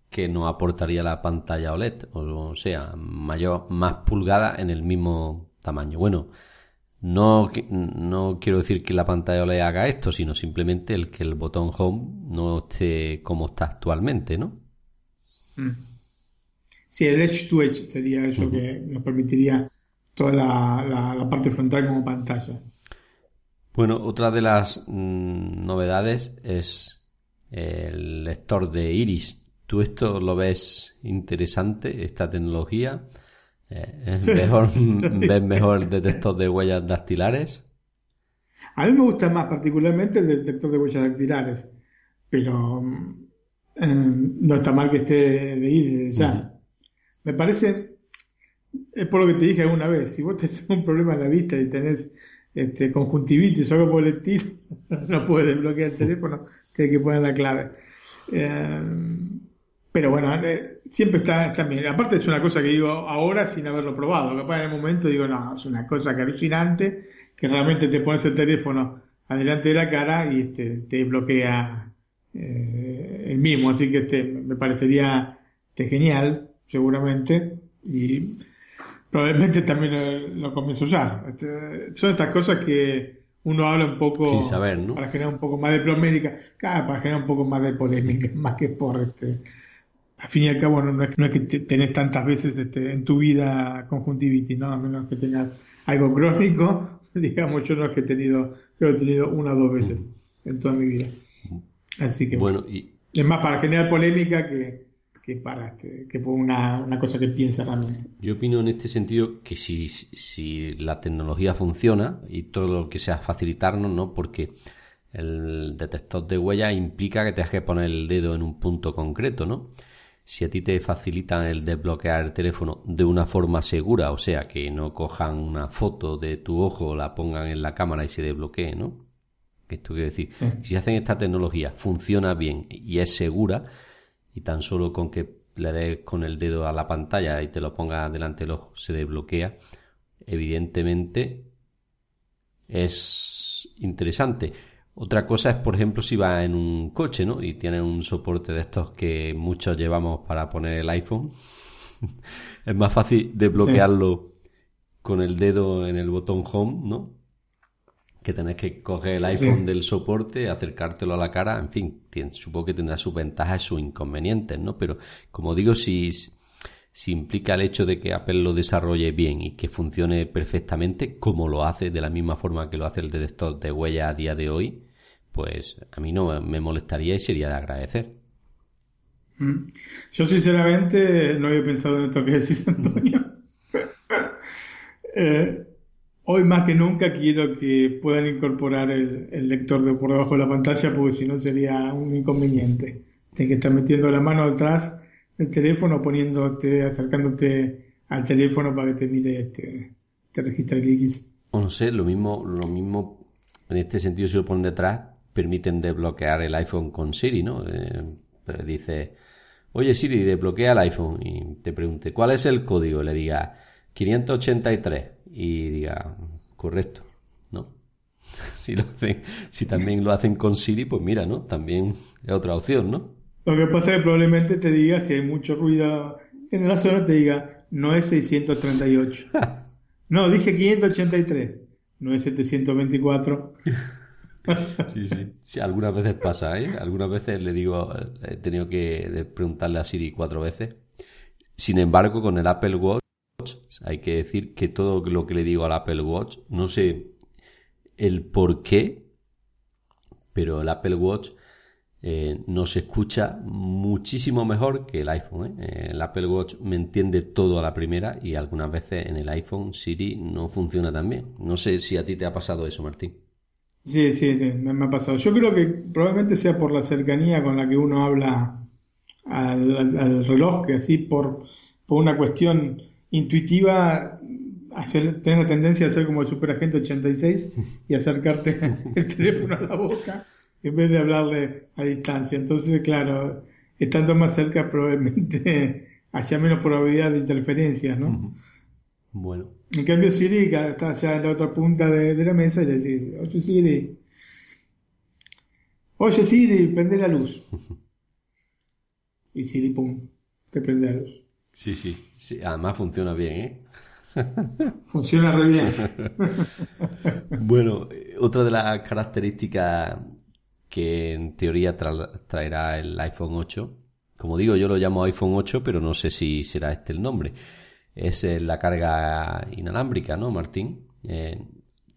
que nos aportaría la pantalla OLED, o sea, mayor, más pulgada en el mismo tamaño. Bueno, No, no quiero decir que la pantalla le haga esto, sino simplemente el que el botón home no esté como está actualmente, ¿no? Mm. Sí, el edge to edge sería eso que nos permitiría toda la, parte frontal como pantalla. Bueno, otra de las mm, novedades es el lector de iris. ¿Tú esto lo ves interesante, esta tecnología? Eh, mejor, (laughs) ¿Ves mejor el detector de huellas dactilares? A mí me gusta más particularmente el detector de huellas dactilares, pero eh, no está mal que esté de ir ya. Me parece, es por lo que te dije alguna vez, si vos (laughs) tenés un problema en la vista y tenés este, conjuntivitis o algo por el estilo, (laughs) no puedes desbloquear el teléfono, tienes que poner la clave. Eh, pero bueno, eh, siempre está, está, bien. Aparte es una cosa que digo ahora sin haberlo probado. Capaz en el momento digo, no, es una cosa que alucinante, que realmente te pones el teléfono adelante de la cara y este, te bloquea eh, el mismo. Así que este, me parecería este, genial, seguramente. Y probablemente también lo, comienzo a usar. Este, son estas cosas que uno habla un poco Sin saber, ¿no? para generar un poco más de polémica, claro, para generar un poco más de polémica, (laughs) más que por este al fin y al cabo no, es, que tenés tantas veces este, en tu vida conjuntivitis, ¿no? A menos que tengas algo crónico, (laughs) digamos, yo no es que he tenido, yo he tenido una o dos veces en toda mi vida. Así que bueno, y... es más para generar polémica que, que para que, que una, una, cosa que piensa realmente. Yo opino en este sentido que si, si la tecnología funciona y todo lo que sea facilitarnos, ¿no? Porque el detector de huella implica que te que poner el dedo en un punto concreto, ¿no? si a ti te facilitan el desbloquear el teléfono de una forma segura, o sea, que no cojan una foto de tu ojo, la pongan en la cámara y se desbloquee, ¿no? Esto quiere decir, si hacen esta tecnología, funciona bien y es segura, y tan solo con que le des con el dedo a la pantalla y te lo pongas delante del ojo, se desbloquea, evidentemente es interesante. Otra cosa es, por ejemplo, si va en un coche, ¿no? Y tiene un soporte de estos que muchos llevamos para poner el iPhone. (laughs) es más fácil desbloquearlo con el dedo en el botón Home, ¿no? Que tenés que coger el iPhone del soporte, acercártelo a la cara, en fin, supongo que tendrá sus ventajas y sus inconvenientes, ¿no? Pero, como digo, si, si implica el hecho de que Apple lo desarrolle bien y que funcione perfectamente, como lo hace de la misma forma que lo hace el detector de huella a día de hoy, pues a mí no me molestaría y sería de agradecer. Mm. Yo sinceramente no había pensado en esto que decís, (laughs) Antonio. (laughs) Eh, hoy más que nunca quiero que puedan incorporar el, lector de por debajo de la pantalla porque si no sería un inconveniente. Tienes que estar metiendo la mano atrás del teléfono, poniéndote, acercándote al teléfono para que te mire, este, te registre. O no sé, lo mismo, lo mismo en este sentido si lo ponen detrás, permiten desbloquear el iPhone con Siri, ¿no? Eh, dice, oye Siri, desbloquea el iPhone y te pregunte, ¿cuál es el código? Le diga 583 y diga, correcto, ¿no? (laughs) si, lo si también lo hacen con Siri, pues mira, ¿no? También es otra opción, ¿no? Lo que pasa es que probablemente te diga, si hay mucho ruido en la zona, te diga, no es 638. (laughs) no, dije 583, no es 724. (laughs) Sí, sí, sí. algunas veces pasa, ¿eh? Algunas veces le digo, he tenido que preguntarle a Siri cuatro veces. Sin embargo, con el Apple Watch hay que decir que todo lo que le digo al Apple Watch, no sé el por qué, pero el Apple Watch eh, nos escucha muchísimo mejor que el iPhone. ¿eh? El Apple Watch me entiende todo a la primera y algunas veces en el iPhone Siri no funciona tan bien. No sé si a ti te ha pasado eso, Martín. Sí, sí, sí, me, ha pasado. Yo creo que probablemente sea por la cercanía con la que uno habla al, reloj, que así por una cuestión intuitiva hacer, tenés la tendencia a ser como el superagente 86 y acercarte (laughs) el teléfono a la boca en vez de hablarle a distancia. Entonces, claro, estando más cerca probablemente (laughs) haya menos probabilidad de interferencias, ¿no? Bueno. En cambio, Siri está allá en la otra punta de, la mesa y le dice, oye Siri, oye Siri, prende la luz. y Siri, pum, te prende la luz. Sí, sí, sí, además funciona bien, ¿eh? (laughs) Funciona re bien. (laughs) bueno, otra de las características que en teoría traerá el iPhone 8, como digo, yo lo llamo iPhone 8, pero no sé si será este el nombre, es eh, la carga inalámbrica, ¿no, Martín? Eh,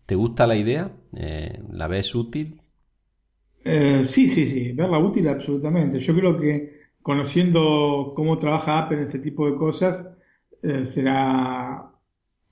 ¿Te gusta la idea? Eh, ¿La ves útil? sí, sí, sí, verla útil absolutamente. Yo creo que conociendo cómo trabaja Apple en este tipo de cosas, será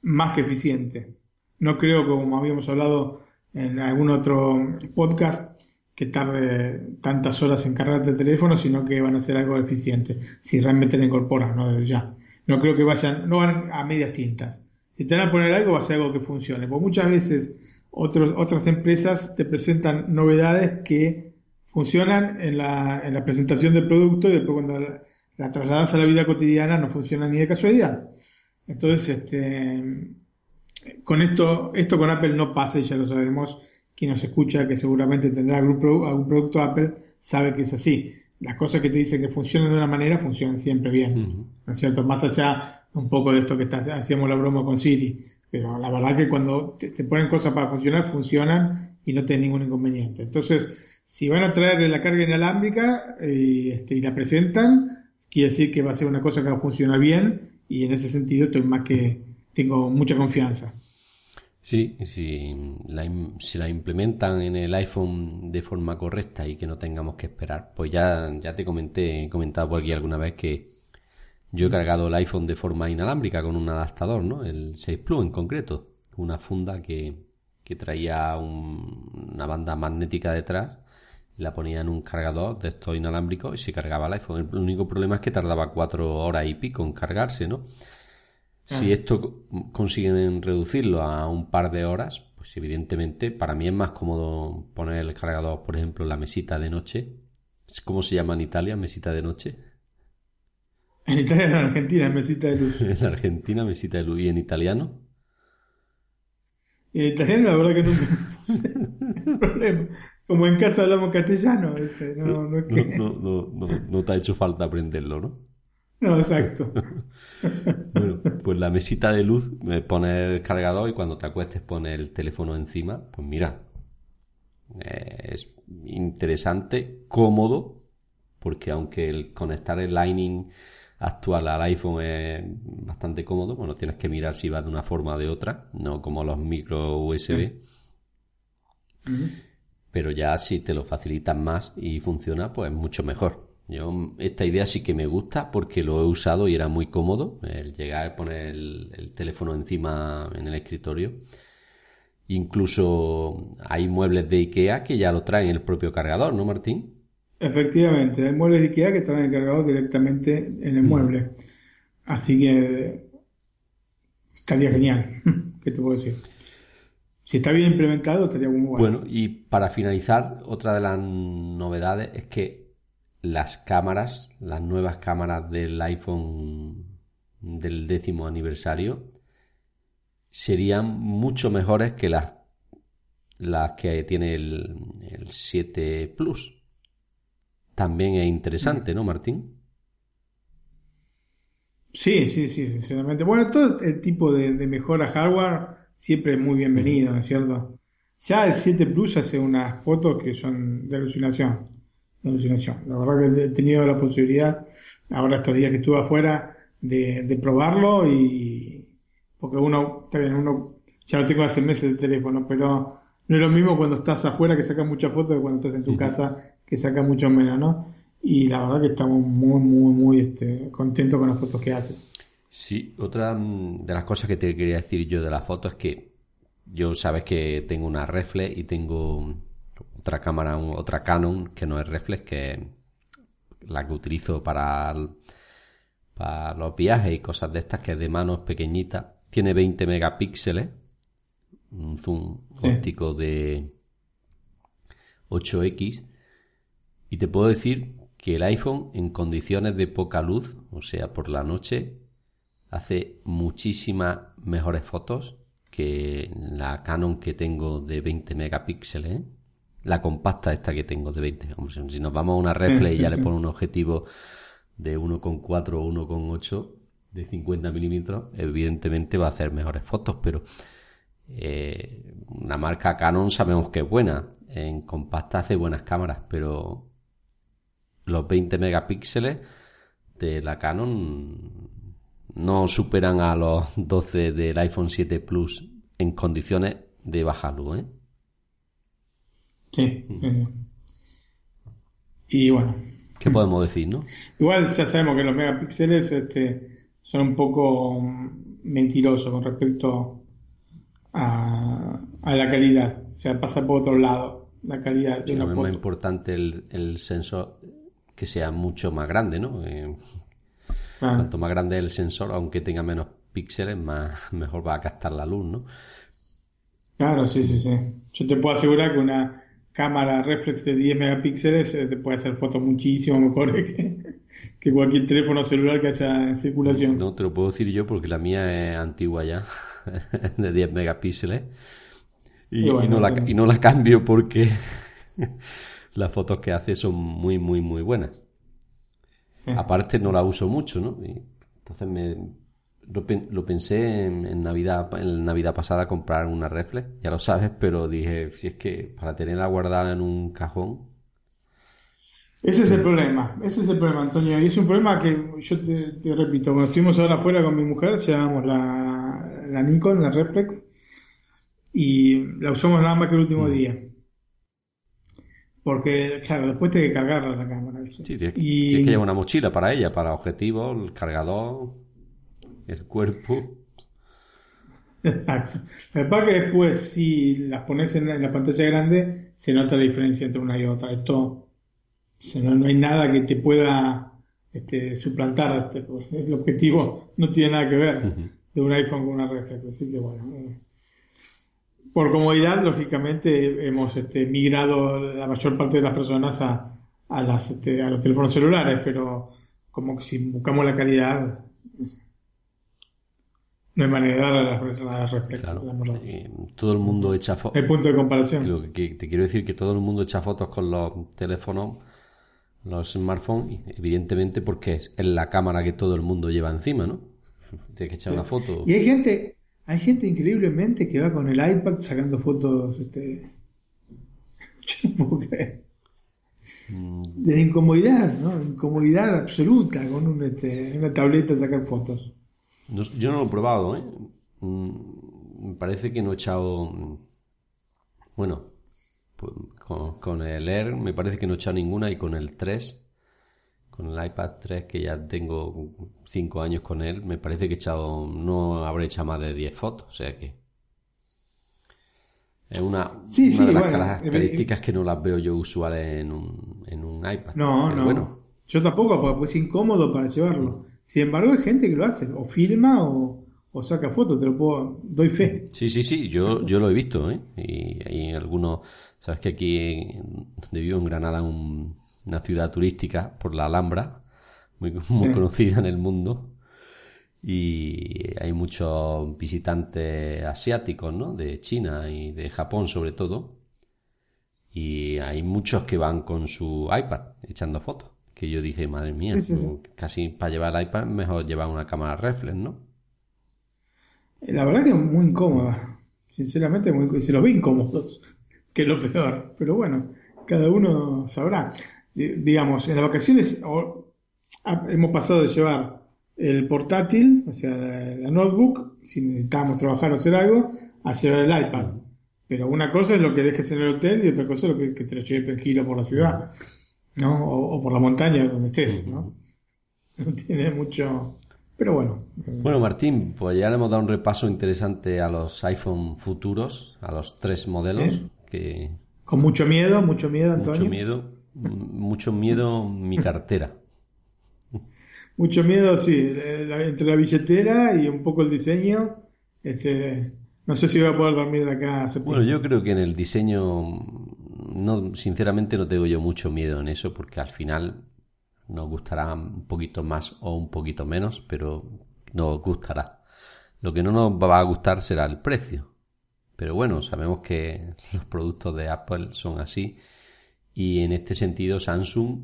más que eficiente. No creo, como habíamos hablado en algún otro podcast, que tarde tantas horas en cargarte el teléfono, sino que van a ser algo eficiente, si realmente lo incorporan, ¿no? Desde ya. No creo que vayan, no van a medias tintas. Si te van a poner algo, va a ser algo que funcione. Porque muchas veces otras empresas te presentan novedades que funcionan en la, en la presentación del producto y después cuando la, la trasladas a la vida cotidiana no funciona ni de casualidad. Entonces, este, con esto, esto con Apple no pasa y ya lo sabemos. Quien nos escucha, que seguramente tendrá algún, producto Apple, sabe que es así. Las cosas que te dicen que funcionan de una manera funcionan siempre bien. ¿No es cierto? Más allá un poco de esto que está, hacíamos la broma con Siri. Pero la verdad que cuando te, ponen cosas para funcionar, funcionan y no tienen ningún inconveniente. Entonces, si van a traer la carga inalámbrica y, este, y la presentan, quiere decir que va a ser una cosa que va a funcionar bien y en ese sentido estoy más que tengo mucha confianza. Sí, si la, si la implementan en el iPhone de forma correcta y que no tengamos que esperar, pues ya, ya te comenté, he comentado por aquí alguna vez que yo he cargado el iPhone de forma inalámbrica con un adaptador, ¿no? El 6 Plus en concreto, una funda que, que traía una banda magnética detrás, la ponía en un cargador de estos inalámbricos y se cargaba el iPhone. El único problema es que tardaba cuatro horas y pico en cargarse, ¿no? Si esto consiguen reducirlo a un par de horas, pues evidentemente para mí es más cómodo poner el cargador, por ejemplo, en la mesita de noche. ¿Cómo se llama en Italia? Mesita de noche. En Italia, en Argentina, mesita de luz. (laughs) en Argentina, mesita de luz. ¿Y en italiano? En italiano, la verdad que no (laughs) tengo (laughs) problema. Como en casa hablamos castellano, no, no, es que... no, no, no, no te ha hecho falta aprenderlo, ¿no? No, exacto. (laughs) bueno, pues la mesita de luz, me pone el cargador y cuando te acuestes pone el teléfono encima. Pues mira, eh, es interesante, cómodo, porque aunque el conectar el Lightning actual al iPhone es bastante cómodo, bueno, tienes que mirar si va de una forma o de otra, no como los micro USB. Pero ya si te lo facilitan más y funciona, pues mucho mejor. Yo, esta idea sí que me gusta porque lo he usado y era muy cómodo el llegar a poner el, teléfono encima en el escritorio. Incluso hay muebles de IKEA que ya lo traen el propio cargador, ¿no, Martín? Efectivamente, hay muebles de IKEA que traen el cargador directamente en el mm. mueble. Así que estaría genial. (laughs) ¿Qué te puedo decir? Si está bien implementado, estaría muy bueno. Bueno, y para finalizar, otra de las novedades es que las cámaras, las nuevas cámaras del iPhone del décimo aniversario, serían mucho mejores que las, las que tiene el, el 7 Plus. También es interesante, ¿no, Martín? Sí, sí, sí, sinceramente. Bueno, todo el tipo de, de mejora hardware siempre es muy bienvenido, ¿no es cierto? Ya el 7 Plus hace unas fotos que son de alucinación alucinación. La verdad que he tenido la posibilidad, ahora estos días que estuve afuera, de, probarlo y porque uno, uno ya lo tengo hace meses de teléfono, pero no es lo mismo cuando estás afuera que sacas muchas fotos que cuando estás en tu casa que sacas mucho menos, ¿no? Y la verdad que estamos muy, muy, muy este, contentos con las fotos que hace. Sí, otra mm, de las cosas que te quería decir yo de la foto es que yo sabes que tengo una reflex y tengo otra cámara, otra Canon que no es reflex, que la que utilizo para, para los viajes y cosas de estas, que es de manos pequeñitas. Tiene 20 megapíxeles, un zoom óptico de 8X. Y te puedo decir que el iPhone en condiciones de poca luz, o sea, por la noche, hace muchísimas mejores fotos que la Canon que tengo de 20 megapíxeles. la compacta esta que tengo de 20. Hombre, si nos vamos a una reflex y ya le pongo un objetivo de 1,4 o 1,8, de 50 milímetros, evidentemente va a hacer mejores fotos, pero eh, una marca Canon sabemos que es buena, en compacta hace buenas cámaras, pero los 20 megapíxeles de la Canon no superan a los 12 del iPhone 7 Plus en condiciones de baja luz, ¿eh? Sí. Y bueno. ¿Qué podemos decir, no? Igual ya sabemos que los megapíxeles este, son un poco mentirosos con respecto a, la calidad. O sea, pasa por otro lado la calidad de sí, una Es más importante el, el, sensor que sea mucho más grande, ¿no? Eh, Cuanto más grande es el sensor, aunque tenga menos píxeles, más (laughs) mejor va a captar la luz, ¿no? Claro, sí, sí, sí. Yo te puedo asegurar que una cámara reflex de 10 megapíxeles eh, te puede hacer fotos muchísimo mejores (laughs) que, cualquier teléfono celular que haya en circulación. No, te lo puedo decir yo porque la mía es antigua ya, (laughs) de 10 megapíxeles. Y, no la, y no la cambio porque las fotos que hace son muy, muy, muy buenas. (laughs) Aparte no la uso mucho, ¿no? entonces me, lo, pensé en, Navidad, en Navidad pasada comprar una reflex, ya lo sabes, pero dije, si es que para tenerla guardada en un cajón. Ese es el problema, ese es el problema, Antonio. Y es un problema que yo te, repito, cuando estuvimos ahora afuera con mi mujer, llevamos la, la Nikon, la reflex, y la usamos nada más que el último mm. día. Porque, claro, después tiene que cargarla la cámara. Sí, tienes, y... que llevar una mochila para ella, para objetivos, el cargador, el cuerpo. Exacto. Lo que que después, si las pones en la, pantalla grande, se nota la diferencia entre una y otra. Esto, no, no hay nada que te pueda este, suplantar. Este, pues, el objetivo no tiene nada que ver de un iPhone con una reflex. Así que bueno. Eh, por comodidad, lógicamente, hemos este, migrado la mayor parte de las personas a, a, las, este, a los teléfonos celulares, pero como que si buscamos la calidad, no hay manera de dar a las, Claro. todo el mundo echa fotos. El punto de comparación. que, te quiero decir que todo el mundo echa fotos con los teléfonos, los smartphones, evidentemente porque es, la cámara que todo el mundo lleva encima, ¿no? (laughs) Tienes que echar una foto. Y hay gente, hay gente increíblemente que va con el iPad sacando fotos, este, yo no puedo creer. Mm. De incomodidad, ¿no? Incomodidad absoluta con un, este, una tableta sacar fotos. yo no lo he probado, ¿eh? Mm, me parece que no he echado. Bueno, con, con, el Air me parece que no he echado ninguna y con el 3 con el iPad 3 que ya tengo 5 años con él, me parece que he echado, no habré echado más de 10 fotos, o sea que es una, una de las características que no las veo yo usuales en un, en un iPad. No, no. Bueno. Yo tampoco, porque es incómodo para llevarlo. Sin embargo, hay gente que lo hace, o filma o, saca fotos, te lo puedo, doy fe. Sí, sí, sí, yo, yo lo he visto, ¿eh? Y hay algunos, sabes que aquí donde vivo en Granada un una ciudad turística por la Alhambra, muy, (laughs) conocida en el mundo. Y hay muchos visitantes asiáticos, ¿no? De China y de Japón sobre todo. Y hay muchos que van con su iPad echando fotos. Que yo dije, madre mía, casi para llevar el iPad mejor llevar una cámara reflex, ¿no? La verdad que es muy incómoda. Sinceramente, muy, se los ve incómodos, (laughs) que es lo peor. Pero bueno, cada uno sabrá digamos, en las vacaciones hemos pasado de llevar el portátil, o sea, la, notebook, si necesitábamos trabajar o hacer algo, a llevar el iPad. Pero una cosa es lo que dejes en el hotel y otra cosa es lo que, te lo lleves tranquilo por la ciudad, ¿no? O, por la montaña donde estés, ¿no? (laughs) No tiene mucho... Pero bueno. Bueno, Martín, pues ya le hemos dado un repaso interesante a los iPhone futuros, a los tres modelos que... Con mucho miedo, mucho miedo, Antonio. Mucho miedo mucho miedo mi cartera. Mucho miedo, sí, entre la billetera y un poco el diseño. Este, no sé si voy a poder dormir acá. Bueno, yo creo que en el diseño, no, sinceramente no tengo yo mucho miedo en eso, porque al final nos gustará un poquito más o un poquito menos, pero nos gustará. Lo que no nos va a gustar será el precio. Pero bueno, sabemos que (laughs) los productos de Apple son así y en este sentido Samsung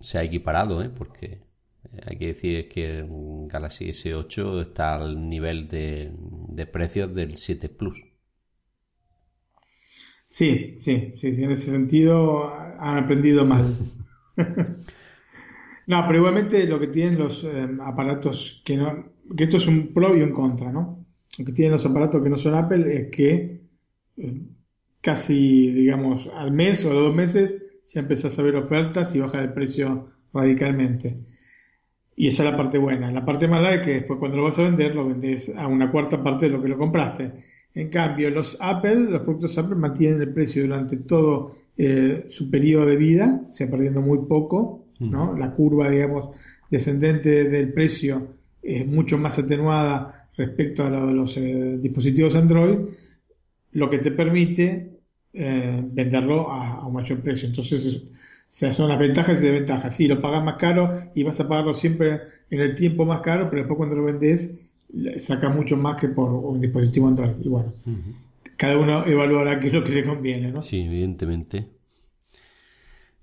se ha equiparado, ¿eh? porque Eh, hay que decir que Galaxy S8 está al nivel de, de precios del 7 Plus. Sí, sí, sí, en ese sentido han aprendido mal. (laughs) no, pero igualmente lo que tienen los eh, aparatos que no, que esto es un pro y un contra, ¿no? Lo que tienen los aparatos que no son Apple es que eh, casi, digamos, al mes o a los dos meses ya empezás a ver ofertas y baja el precio radicalmente. Y esa es la parte buena. La parte mala es que después cuando lo vas a vender, lo vendes a una cuarta parte de lo que lo compraste. En cambio, los Apple, los productos Apple mantienen el precio durante todo eh, su periodo de vida, o sea, perdiendo muy poco, ¿no? La curva, digamos, descendente del precio es mucho más atenuada respecto a los eh, dispositivos Android, lo que te permite eh, venderlo a, un mayor precio. Entonces, o sea, son las ventajas y desventajas. Sí, lo pagas más caro y vas a pagarlo siempre en el tiempo más caro, pero después cuando lo vendes saca mucho más que por un dispositivo Android. Y bueno, cada uno evaluará qué es lo que le conviene, ¿no? Sí, evidentemente.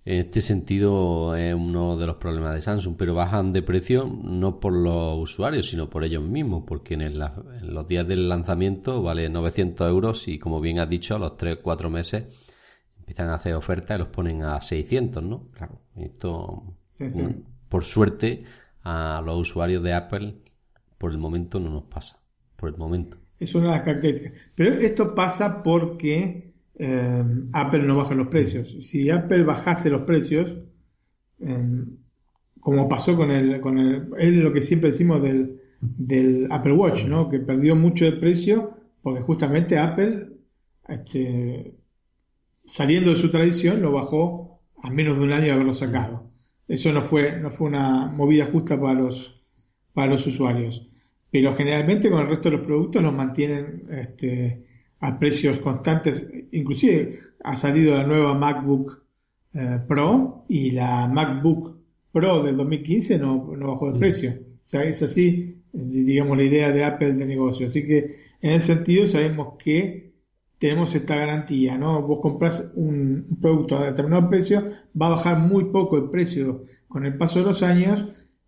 En este sentido es uno de los problemas de Samsung, pero bajan de precio no por los usuarios, sino por ellos mismos, porque en, los días del lanzamiento vale 900 euros y como bien has dicho, a los 3-4 meses empiezan a hacer ofertas y los ponen a 600, ¿no? Claro, esto, por suerte, a los usuarios de Apple por el momento no nos pasa. Por el momento. Es una de las características. Pero esto pasa porque eh, Apple no baja los precios. Si Apple bajase los precios, eh, como pasó con el, con el, es lo que siempre decimos del, del Apple Watch, ¿no? Que perdió mucho de precio porque justamente Apple, este, saliendo de su tradición, lo bajó a menos de un año de haberlo sacado. Eso no fue, no fue una movida justa para los, para los usuarios pero generalmente con el resto de los productos los mantienen este, a precios constantes. Inclusive ha salido la nueva MacBook eh, Pro y la MacBook Pro del 2015 no, no bajó de mm. precio. O sea, es así, digamos, la idea de Apple de negocio. Así que en ese sentido sabemos que tenemos esta garantía, ¿no? Vos compras un producto a determinado precio, va a bajar muy poco el precio con el paso de los años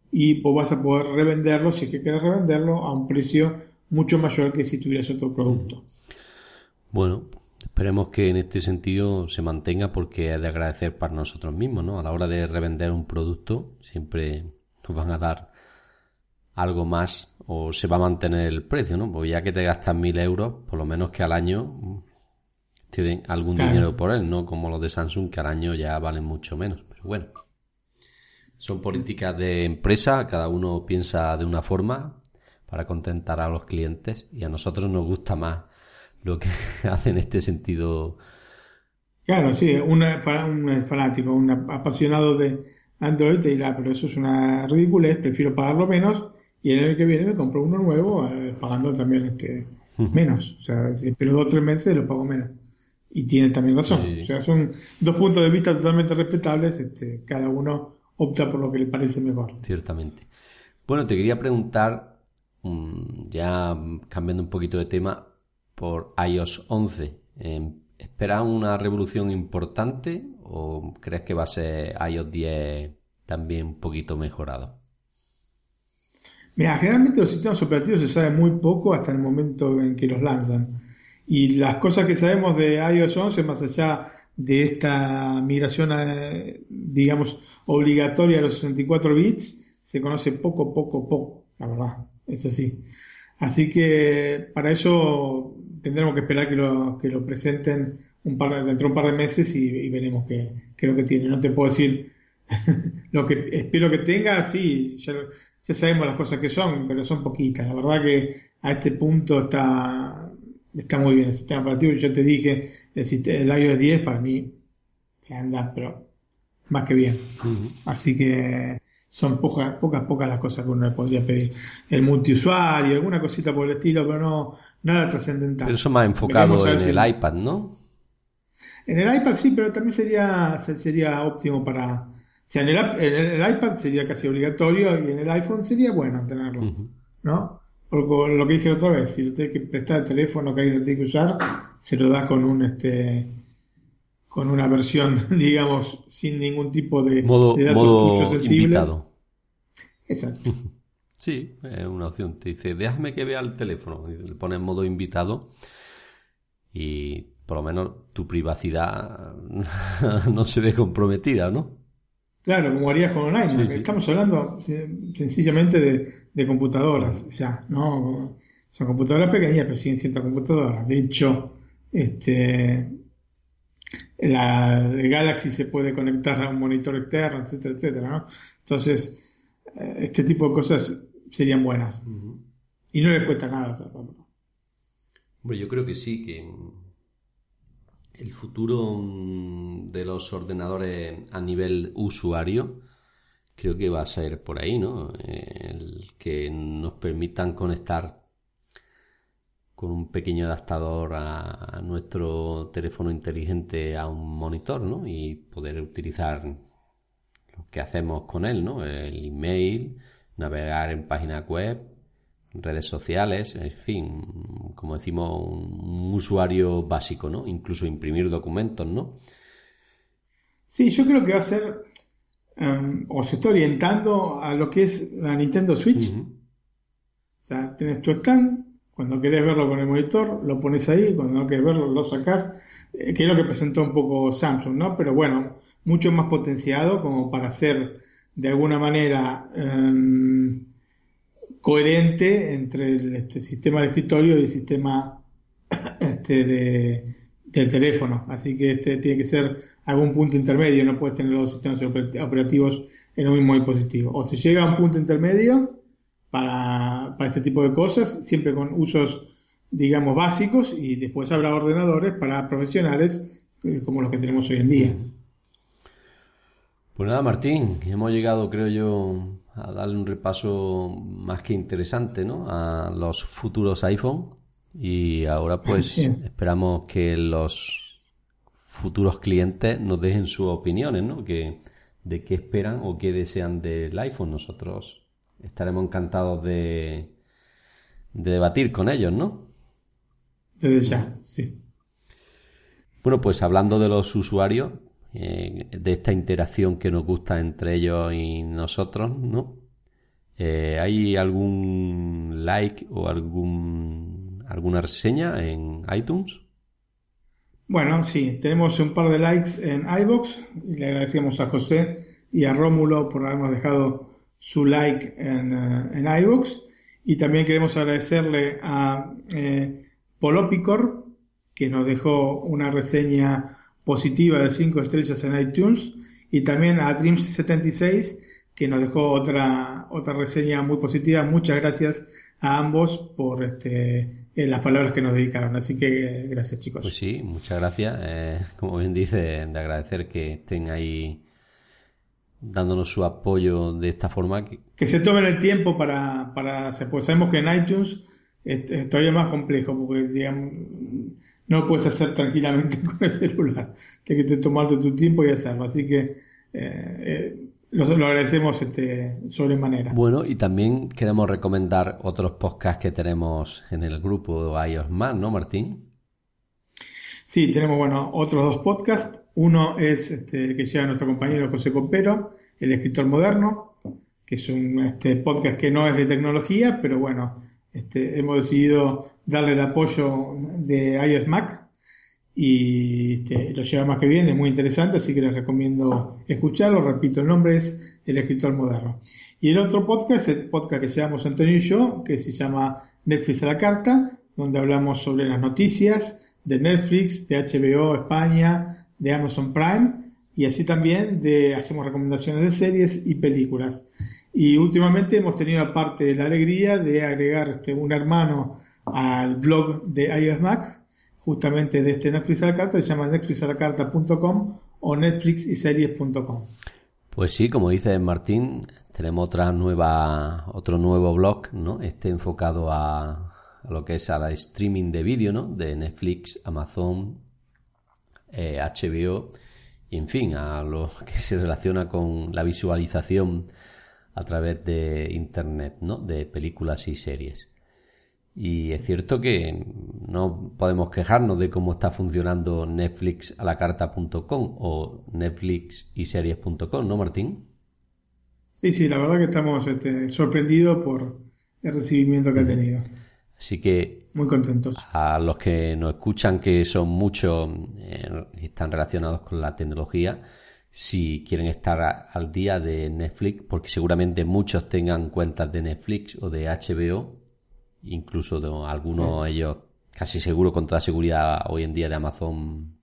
y vos vas a poder revenderlo, si es que quieres revenderlo, a un precio mucho mayor que si tuvieras otro producto. Bueno, esperemos que en este sentido se mantenga porque es de agradecer para nosotros mismos, ¿no? A la hora de revender un producto siempre nos van a dar algo más o se va a mantener el precio, ¿no? Porque ya que te gastas mil euros, por lo menos que al año te den algún dinero por él, ¿no? Como los de Samsung que al año ya valen mucho menos. Pero bueno. Son políticas de empresa, cada uno piensa de una forma para contentar a los clientes y a nosotros nos gusta más lo que (laughs) hace en este sentido. Claro, sí, un, un fanático, un apasionado de Android te dirá, pero eso es una ridiculez, prefiero pagarlo menos y el año que viene me compro uno nuevo eh, pagando también este menos. O sea, si espero dos o tres meses lo pago menos. Y tiene también razón. O sea, son dos puntos de vista totalmente respetables, este, cada uno opta por lo que le parece mejor. Ciertamente. Bueno, te quería preguntar, mm, ya cambiando un poquito de tema, por iOS 11. Eh, ¿Esperas una revolución importante o crees que va a ser iOS 10 también un poquito mejorado? Mira, generalmente los sistemas operativos se sabe muy poco hasta el momento en que los lanzan. Y las cosas que sabemos de iOS 11, más allá de esta migración, digamos, obligatoria a los 64 bits, se conoce poco, poco, poco, la verdad, es así. Así que para eso tendremos que esperar que lo, que lo presenten un par, dentro de un par de meses y, veremos qué, qué, es lo que tiene. No te puedo decir (laughs) lo que espero que tenga, sí, ya, ya sabemos las cosas que son, pero son poquitas. La verdad que a este punto está, está muy bien el sistema operativo. Yo te dije, el, el iOS 10 para mí anda, pero más que bien. Así que son pocas, pocas, pocas las cosas que uno le podría pedir. El multiusuario, alguna cosita por el estilo, pero no, nada trascendental. Pero eso más enfocado en el iPad, ¿no? En el iPad sí, pero también sería, sería óptimo para... O sea, en el, iPad sería casi obligatorio y en el iPhone sería bueno tenerlo, ¿no? Porque lo que dije otra vez, si lo tienes que prestar el teléfono que alguien lo tiene que usar, se lo da con un este con una versión, (laughs) digamos, sin ningún tipo de, modo, de datos invitado. Exacto. (laughs) Sí, es una opción. Te dice, déjame que vea el teléfono. Y le pones modo invitado y por lo menos tu privacidad (laughs) no se ve comprometida, ¿no? Claro, como harías con un iMac. Estamos hablando sencillamente de, computadoras, ya, ¿no? Son computadoras pequeñas, pero siguen siendo computadoras. De hecho, este, la el Galaxy se puede conectar a un monitor externo, etcétera, etcétera, ¿no? Entonces, eh, este tipo de cosas serían buenas. Y no les cuesta nada Hombre, yo creo que sí, que el futuro mm, de los ordenadores a nivel usuario creo que va a ser por ahí, ¿no? El que nos permitan conectar con un pequeño adaptador a, nuestro teléfono inteligente a un monitor, ¿no? Y poder utilizar lo que hacemos con él, ¿no? El email, navegar en páginas web, redes sociales, en fin, como decimos, un, usuario básico, ¿no? Incluso imprimir documentos, ¿no? Sí, yo creo que va a ser, em, o se está orientando a lo que es la Nintendo Switch. O sea, tienes tu stand, cuando querés verlo con el monitor, lo pones ahí, cuando no querés verlo, lo sacás, eh, que es lo que presentó un poco Samsung, ¿no? Pero bueno, mucho más potenciado como para ser de alguna manera em, coherente entre el este, sistema de escritorio y el sistema (coughs) este, de, del teléfono. Así que este tiene que ser algún punto intermedio, no puedes tener los sistemas operativos en un mismo dispositivo. O se llega a un punto intermedio para, para este tipo de cosas, siempre con usos, digamos, básicos, y después habrá ordenadores para profesionales eh, como los que tenemos hoy en día. Pues nada, Martín, hemos llegado, creo yo, a darle un repaso más que interesante ¿no? a los futuros iPhone y ahora pues esperamos que los futuros clientes nos dejen sus opiniones, ¿no? Que, de qué esperan o qué desean del iPhone. Nosotros estaremos encantados de, de debatir con ellos, ¿no? Desde ya, sí. Bueno, pues hablando de los usuarios, eh, de esta interacción que nos gusta entre ellos y nosotros, ¿no? Eh, ¿Hay algún like o algún alguna reseña en iTunes? Bueno, sí, tenemos un par de likes en iBox y le agradecemos a José y a Rómulo por habernos dejado su like en, uh, en iBox y también queremos agradecerle a eh, Polopicor que nos dejó una reseña positiva de 5 estrellas en iTunes y también a Dreams76 que nos dejó otra otra reseña muy positiva. Muchas gracias a ambos por este eh, las palabras que nos dedicaron. Así que eh, gracias chicos. Pues sí, muchas gracias. Eh, como bien dice, de agradecer que estén ahí dándonos su apoyo de esta forma. Que, se tomen el tiempo para, para pues sabemos que en iTunes es, todavía más complejo porque digamos no lo puedes hacer tranquilamente (laughs) con el celular. Tienes que tomarte tu tiempo y hacerlo. Así que eh, eh, lo, agradecemos este, sobremanera. Bueno, y también queremos recomendar otros podcasts que tenemos en el grupo iOS Man, ¿no, Martín? Sí, tenemos, bueno, otros dos podcasts. Uno es este, que lleva nuestro compañero José Copero, el escritor moderno, que es un este, podcast que no es de tecnología, pero bueno, este, hemos decidido darle el apoyo de iOS Mac y este, lo lleva más que bien, es muy interesante, así que les recomiendo escucharlo. Repito, el nombre es El Escritor Moderno. Y el otro podcast, el podcast que llevamos Antonio y yo, que se llama Netflix a la carta, donde hablamos sobre las noticias de Netflix, de HBO España, de Amazon Prime, y así también de, hacemos recomendaciones de series y películas. Y últimamente hemos tenido aparte la alegría de agregar este, un hermano al blog de iOS Mac, justamente de este Netflix a la carta, se llama netflixalacarta.com o netflixiseries.com. Pues sí, como dice Martín, tenemos otra nueva, otro nuevo blog, ¿no? Este enfocado a, lo que es a la streaming de vídeo, ¿no? De Netflix, Amazon, HBO, eh, y en fin, a lo (laughs) que se relaciona con la visualización a través de Internet, ¿no? De películas y series. Y es cierto que no podemos quejarnos de cómo está funcionando Netflix a la carta.com o Netflix y series.com, ¿no, Martín? Sí, sí, la verdad que estamos este, sorprendidos por el recibimiento que ha tenido. Así que muy contentos. A los que nos escuchan, que son muchos eh, y están relacionados con la tecnología, si quieren estar al día de Netflix, porque seguramente muchos tengan cuentas de Netflix o de HBO, incluso de algunos de ellos, casi seguro con toda seguridad hoy en día de Amazon,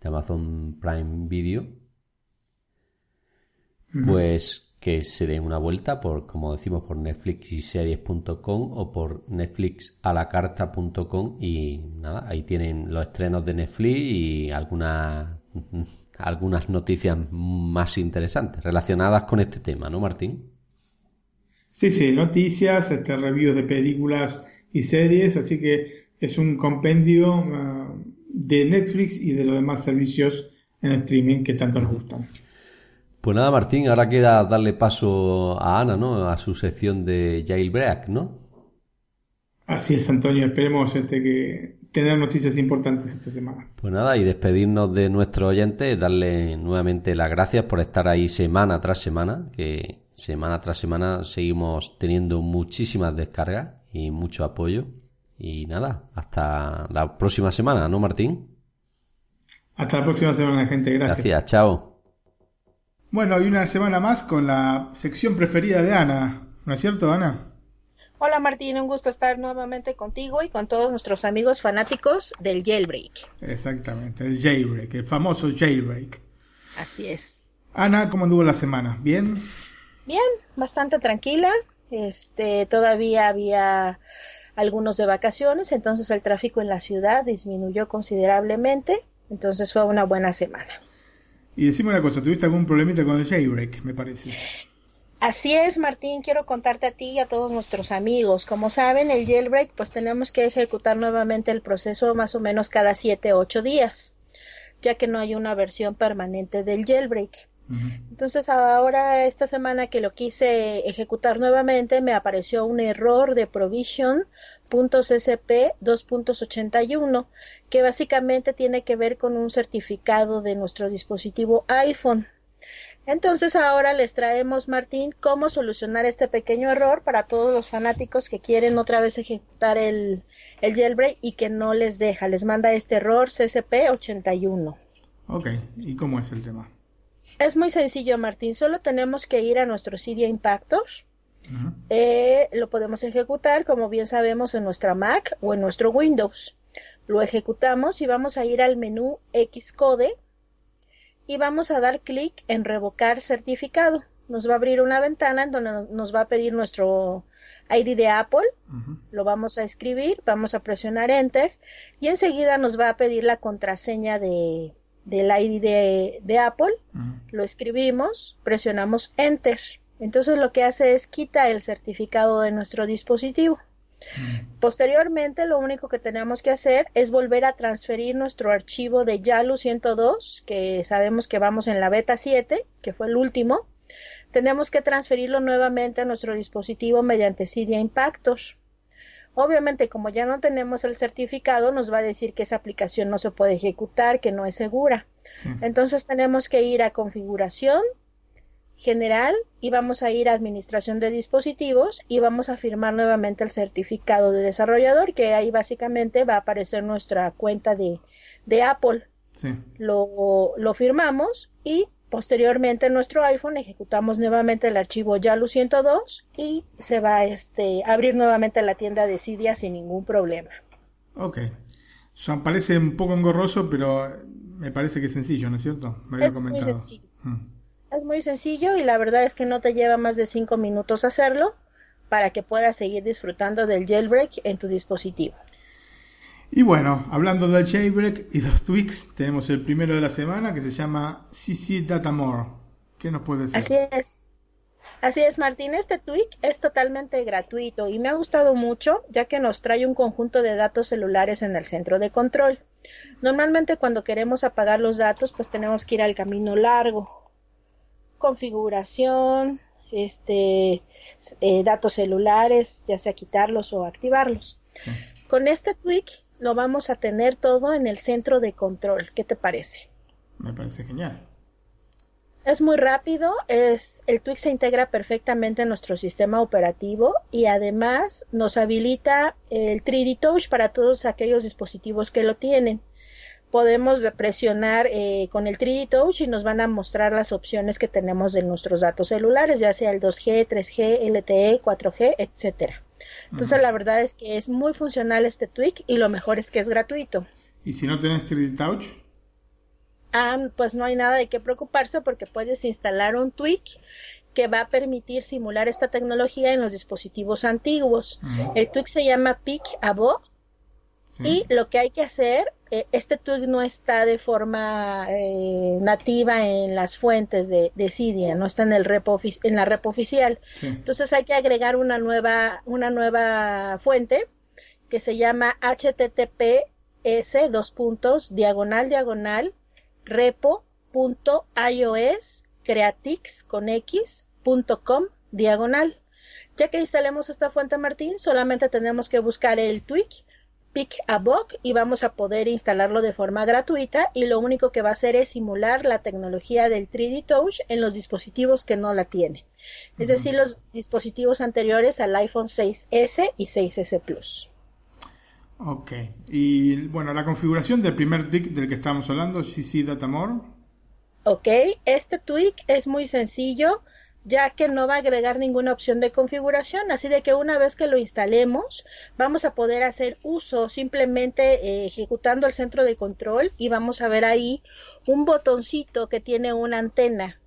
de Amazon Prime Video, pues que se den una vuelta por, como decimos, por netflixiseries.com o por netflixalacarta.com y nada, ahí tienen los estrenos de Netflix y algunas (laughs) algunas noticias más interesantes relacionadas con este tema, ¿no, Martín? Sí, sí, noticias, este, reviews de películas y series, así que es un compendio ah, de Netflix y de los demás servicios en streaming que tanto nos gustan. Pues nada, Martín, ahora queda darle paso a Ana, ¿no? A su sección de Jailbreak, ¿no? Así es, Antonio. Esperemos este, que tener noticias importantes esta semana. Pues nada, y despedirnos de nuestro oyente, darle nuevamente las gracias por estar ahí semana tras semana, que semana tras semana seguimos teniendo muchísimas descargas y mucho apoyo. Y nada, hasta la próxima semana, ¿no, Martín? Hasta la próxima semana, gente. Gracias. Gracias, chao. Bueno, y una semana más con la sección preferida de Ana, ¿no es cierto, Ana? Hola Martín, un gusto estar nuevamente contigo y con todos nuestros amigos fanáticos del jailbreak. Exactamente, el jailbreak, el famoso jailbreak. Así es. Ana, ¿cómo anduvo la semana? ¿Bien? Bien, bastante tranquila. Este, todavía había algunos de vacaciones, entonces el tráfico en la ciudad disminuyó considerablemente, entonces fue una buena semana. Y decime una cosa, ¿tuviste algún problemita con el jailbreak, me parece? Así es, Martín, quiero contarte a ti y a todos nuestros amigos. Como saben, el jailbreak, pues tenemos que ejecutar nuevamente el proceso más o menos cada 7 o 8 días, ya que no hay una versión permanente del jailbreak. Entonces ahora esta semana que lo quise ejecutar nuevamente me apareció un error de provision .csp 2.81 que básicamente tiene que ver con un certificado de nuestro dispositivo iPhone. Entonces ahora les traemos, Martín, cómo solucionar este pequeño error para todos los fanáticos que quieren otra vez ejecutar el, el jailbreak y que no les deja. Les manda este error CCP81. Ok, ¿y cómo es el tema? Es muy sencillo, Martín. Solo tenemos que ir a nuestro Cydia Impactors eh, lo podemos ejecutar, como bien sabemos, en nuestra Mac o en nuestro Windows. Lo ejecutamos y vamos a ir al menú Xcode y vamos a dar clic en revocar certificado. Nos va a abrir una ventana en donde nos va a pedir nuestro ID de Apple. Lo vamos a escribir, vamos a presionar Enter y enseguida nos va a pedir la contraseña de, del ID de, Apple. Lo escribimos, presionamos Enter. Entonces lo que hace es quita el certificado de nuestro dispositivo. Posteriormente, lo único que tenemos que hacer es volver a transferir nuestro archivo de YALU 102, que sabemos que vamos en la beta 7, que fue el último. Tenemos que transferirlo nuevamente a nuestro dispositivo mediante Cydia Impactos. Obviamente, como ya no tenemos el certificado, nos va a decir que esa aplicación no se puede ejecutar, que no es segura. Entonces tenemos que ir a configuración, general y vamos a ir a administración de dispositivos y vamos a firmar nuevamente el certificado de desarrollador que ahí básicamente va a aparecer nuestra cuenta de, de Apple. Lo, lo firmamos y posteriormente en nuestro iPhone ejecutamos nuevamente el archivo YALU 102 y se va este, a abrir nuevamente la tienda de Cydia sin ningún problema. Ok. parece un poco engorroso, pero me parece que es sencillo, ¿no es cierto? Me había es Muy sencillo. Mm. Es muy sencillo y la verdad es que no te lleva más de 5 minutos hacerlo para que puedas seguir disfrutando del jailbreak en tu dispositivo. Y bueno, hablando del jailbreak y los tweaks, tenemos el primero de la semana que se llama CC Datamore. ¿Qué nos puede decir? Así es. Así es, Martín. Este tweak es totalmente gratuito y me ha gustado mucho ya que nos trae un conjunto de datos celulares en el centro de control. Normalmente cuando queremos apagar los datos pues tenemos que ir al camino largo configuración, este, eh, datos celulares, ya sea quitarlos o activarlos. Con este tweak lo vamos a tener todo en el centro de control. ¿Qué te parece? Me parece genial. Es muy rápido, es, el tweak se integra perfectamente en nuestro sistema operativo y además nos habilita el 3D Touch para todos aquellos dispositivos que lo tienen. Podemos presionar eh, con el 3D Touch y nos van a mostrar las opciones que tenemos de nuestros datos celulares, ya sea el 2G, 3G, LTE, 4G, etcétera. Entonces la verdad es que es muy funcional este tweak y lo mejor es que es gratuito. ¿Y si no tienes 3D Touch? Ah, pues no hay nada de qué preocuparse porque puedes instalar un tweak que va a permitir simular esta tecnología en los dispositivos antiguos. El tweak se llama Peak Y lo que hay que hacer, eh, este tweak no está de forma eh, nativa en las fuentes de, de Cydia, no está en el repo en la rep oficial. Entonces hay que agregar una nueva, una nueva fuente que se llama https dos puntos diagonal diagonal repo.ios creatix con diagonal. Ya que instalemos esta fuente Martín, solamente tenemos que buscar el tweak pick a bug y vamos a poder instalarlo de forma gratuita y lo único que va a hacer es simular la tecnología del 3D Touch en los dispositivos que no la tienen. Es decir, los dispositivos anteriores al iPhone 6S y 6S Plus. Ok. Y bueno, la configuración del primer tweak del que estamos hablando, CC Datamore. Ok, este tweak es muy sencillo ya que no va a agregar ninguna opción de configuración, así de que una vez que lo instalemos vamos a poder hacer uso simplemente eh, ejecutando el centro de control y vamos a ver ahí un botoncito que tiene una antena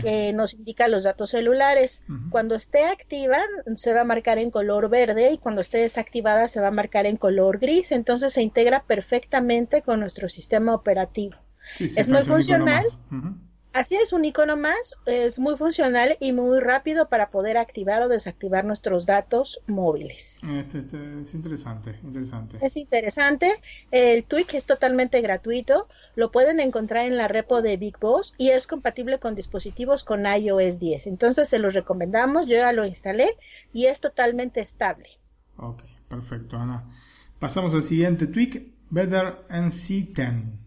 que nos indica los datos celulares. Cuando esté activa se va a marcar en color verde y cuando esté desactivada se va a marcar en color gris. Entonces se integra perfectamente con nuestro sistema operativo. es muy funcional. Así es, un icono más, es muy funcional y muy rápido para poder activar o desactivar nuestros datos móviles. Este, este, es interesante, interesante. Es interesante. El tweak es totalmente gratuito. Lo pueden encontrar en la repo de Big Boss y es compatible con dispositivos con iOS 10. Entonces se los recomendamos. Yo ya lo instalé y es totalmente estable. Ok, perfecto, Ana. Pasamos al siguiente tweak, Better NC 10.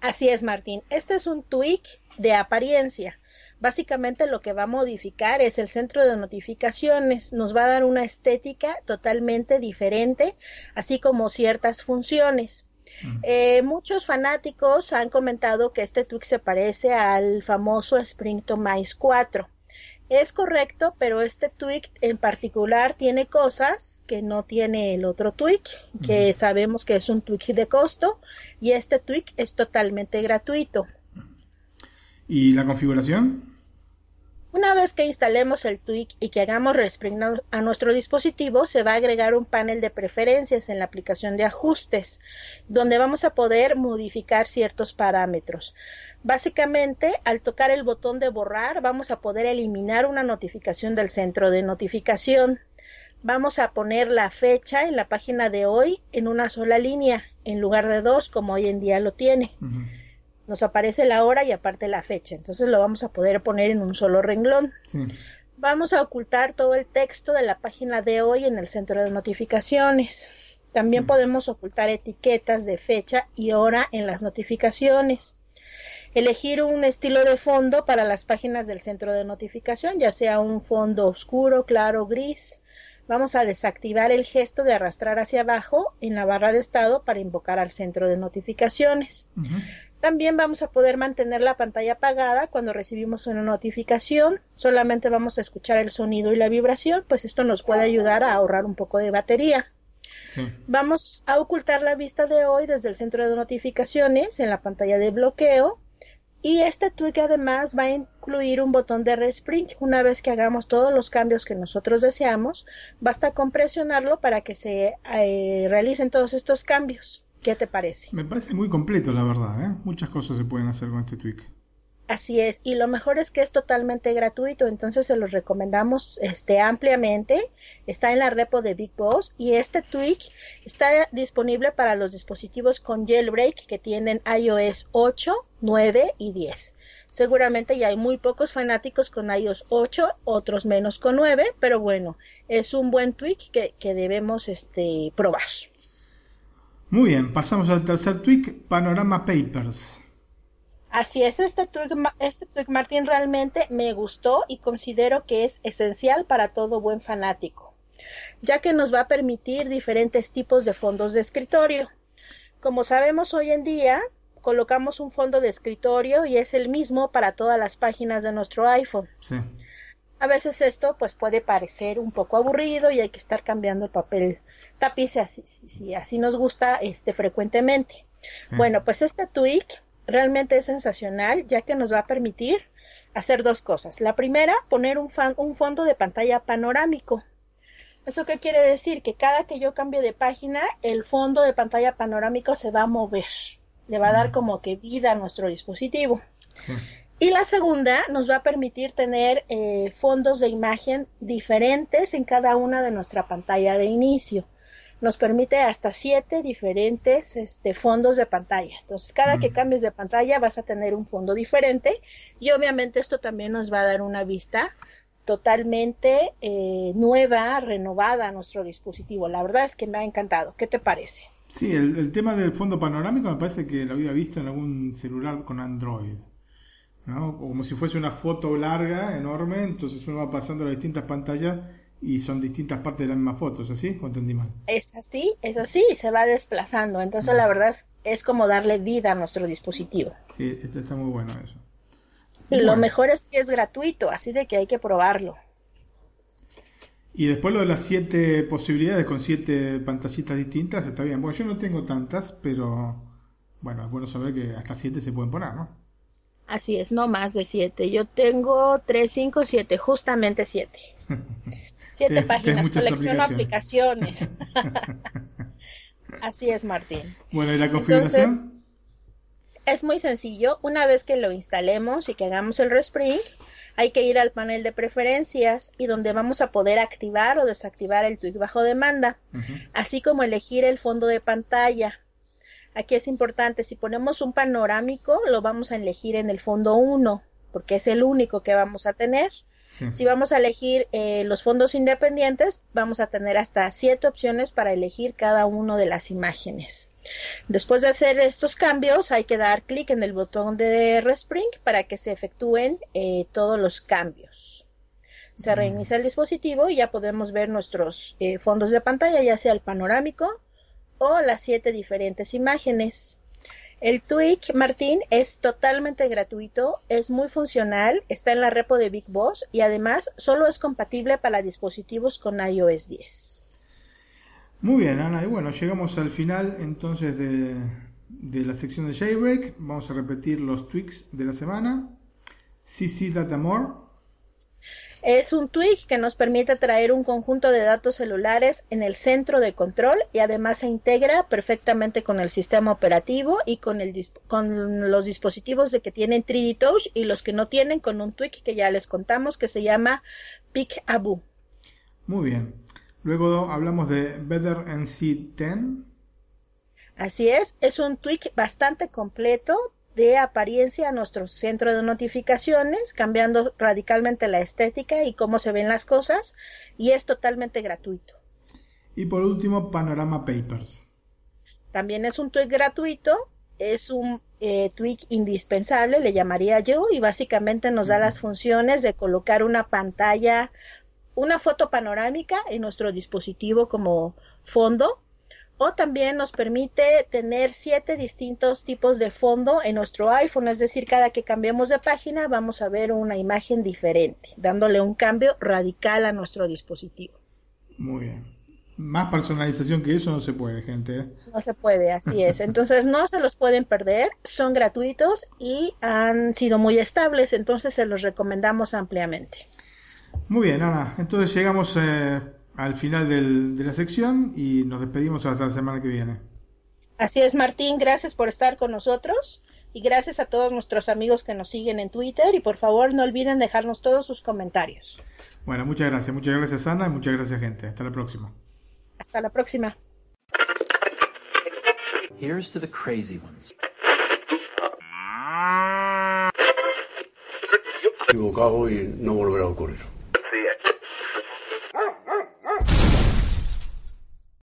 Así es, Martín. Este es un tweak de apariencia. Básicamente lo que va a modificar es el centro de notificaciones, nos va a dar una estética totalmente diferente, así como ciertas funciones. Eh, muchos fanáticos han comentado que este tweak se parece al famoso Spring Mice 4. Es correcto, pero este tweak en particular tiene cosas que no tiene el otro tweak, que sabemos que es un tweak de costo, y este tweak es totalmente gratuito. ¿Y la configuración? Una vez que instalemos el tweak y que hagamos respring a nuestro dispositivo, se va a agregar un panel de preferencias en la aplicación de ajustes, donde vamos a poder modificar ciertos parámetros. Básicamente, al tocar el botón de borrar, vamos a poder eliminar una notificación del centro de notificación. Vamos a poner la fecha en la página de hoy en una sola línea, en lugar de dos, como hoy en día lo tiene. Nos aparece la hora y aparte la fecha. Entonces lo vamos a poder poner en un solo renglón. Vamos a ocultar todo el texto de la página de hoy en el centro de notificaciones. También podemos ocultar etiquetas de fecha y hora en las notificaciones elegir un estilo de fondo para las páginas del centro de notificación, ya sea un fondo oscuro, claro, gris. Vamos a desactivar el gesto de arrastrar hacia abajo en la barra de estado para invocar al centro de notificaciones. También vamos a poder mantener la pantalla apagada cuando recibimos una notificación. Solamente vamos a escuchar el sonido y la vibración, pues esto nos puede ayudar a ahorrar un poco de batería. Vamos a ocultar la vista de hoy desde el centro de notificaciones en la pantalla de bloqueo y este tweak además va a incluir un botón de respring. Una vez que hagamos todos los cambios que nosotros deseamos, basta con presionarlo para que se eh, realicen todos estos cambios. ¿Qué te parece? Me parece muy completo, la verdad. ¿eh? Muchas cosas se pueden hacer con este tweak. Así es, y lo mejor es que es totalmente gratuito, entonces se los recomendamos este, ampliamente. Está en la repo de Big Boss y este tweak está disponible para los dispositivos con jailbreak que tienen iOS 8, 9 y 10. Seguramente ya hay muy pocos fanáticos con iOS 8, otros menos con 9, pero bueno, es un buen tweak que, que debemos este, probar. Muy bien, pasamos al tercer tweak, Panorama Papers. Así es, este tweak, este tweak Martín realmente me gustó y considero que es esencial para todo buen fanático, ya que nos va a permitir diferentes tipos de fondos de escritorio. Como sabemos hoy en día, colocamos un fondo de escritorio y es el mismo para todas las páginas de nuestro iPhone. Sí. A veces esto pues puede parecer un poco aburrido y hay que estar cambiando el papel tapiz así, si, así nos gusta este frecuentemente. Bueno, pues este tweak realmente es sensacional ya que nos va a permitir hacer dos cosas. La primera, poner un, un fondo de pantalla panorámico. ¿Eso qué quiere decir? Que cada que yo cambie de página, el fondo de pantalla panorámico se va a mover. Le va a dar como que vida a nuestro dispositivo. Y la segunda nos va a permitir tener eh, fondos de imagen diferentes en cada una de nuestra pantalla de inicio nos permite hasta siete diferentes este, fondos de pantalla. Entonces, cada que cambies de pantalla vas a tener un fondo diferente y obviamente esto también nos va a dar una vista totalmente eh, nueva, renovada a nuestro dispositivo. La verdad es que me ha encantado. ¿Qué te parece? Sí, el, tema del fondo panorámico me parece que lo había visto en algún celular con Android. ¿no? Como si fuese una foto larga, enorme, entonces uno va pasando las distintas pantallas y son distintas partes de la misma foto, ¿es así? ¿O entendí mal? Es así, es así, y se va desplazando. Entonces, la verdad es, es, como darle vida a nuestro dispositivo. Sí, está muy bueno eso. Y lo mejor es que es gratuito, así de que hay que probarlo. Y después lo de las siete posibilidades con siete pantallitas distintas, está bien. Bueno, yo no tengo tantas, pero bueno, es bueno saber que hasta siete se pueden poner, ¿no? Así es, no más de siete. Yo tengo tres, cinco, siete, justamente siete. (laughs) Siete páginas, colecciono aplicaciones. (laughs) (laughs) Así es, Martín. Bueno, ¿y la configuración? Es muy sencillo. Una vez que lo instalemos y que hagamos el respring, hay que ir al panel de preferencias y donde vamos a poder activar o desactivar el tweak bajo demanda, así como elegir el fondo de pantalla. Aquí es importante, si ponemos un panorámico, lo vamos a elegir en el fondo 1, porque es el único que vamos a tener. Si vamos a elegir eh, los fondos independientes, vamos a tener hasta siete opciones para elegir cada uno de las imágenes. Después de hacer estos cambios, hay que dar clic en el botón de Respring para que se efectúen eh, todos los cambios. Se reinicia el dispositivo y ya podemos ver nuestros eh, fondos de pantalla, ya sea el panorámico o las siete diferentes imágenes. El Tweak, Martín, es totalmente gratuito, es muy funcional, está en la repo de Big Boss y además solo es compatible para dispositivos con iOS 10. Muy bien, Ana. Y bueno, llegamos al final entonces de, de la sección de Jailbreak. Vamos a repetir los tweaks de la semana. CC Datamore es un tweak que nos permite traer un conjunto de datos celulares en el centro de control y además se integra perfectamente con el sistema operativo y con, el, con los dispositivos de que tienen 3D Touch y los que no tienen con un tweak que ya les contamos que se llama Abu. Muy bien. Luego hablamos de Better NC 10. Así es, es un tweak bastante completo de apariencia a nuestro centro de notificaciones, cambiando radicalmente la estética y cómo se ven las cosas, y es totalmente gratuito. Y por último, Panorama Papers. También es un tweak gratuito, es un eh, tweak indispensable, le llamaría yo, y básicamente nos da las funciones de colocar una pantalla, una foto panorámica en nuestro dispositivo como fondo o también nos permite tener siete distintos tipos de fondo en nuestro iPhone, es decir, cada que cambiemos de página vamos a ver una imagen diferente, dándole un cambio radical a nuestro dispositivo. Muy bien. Más personalización que eso no se puede, gente. ¿eh? No se puede, así es. (laughs) Entonces no se los pueden perder, son gratuitos y han sido muy estables, entonces se los recomendamos ampliamente. Muy bien, Ana. Entonces llegamos eh, al final de la sección y nos despedimos hasta la semana que viene. Así es, Martín, gracias por estar con nosotros y gracias a todos nuestros amigos que nos siguen en Twitter y por favor no olviden dejarnos todos sus comentarios. Bueno, muchas gracias, muchas gracias Ana y muchas gracias gente. Hasta la próxima. Hasta la próxima. Here's to the crazy ones. Equivocado y no volverá a ocurrir.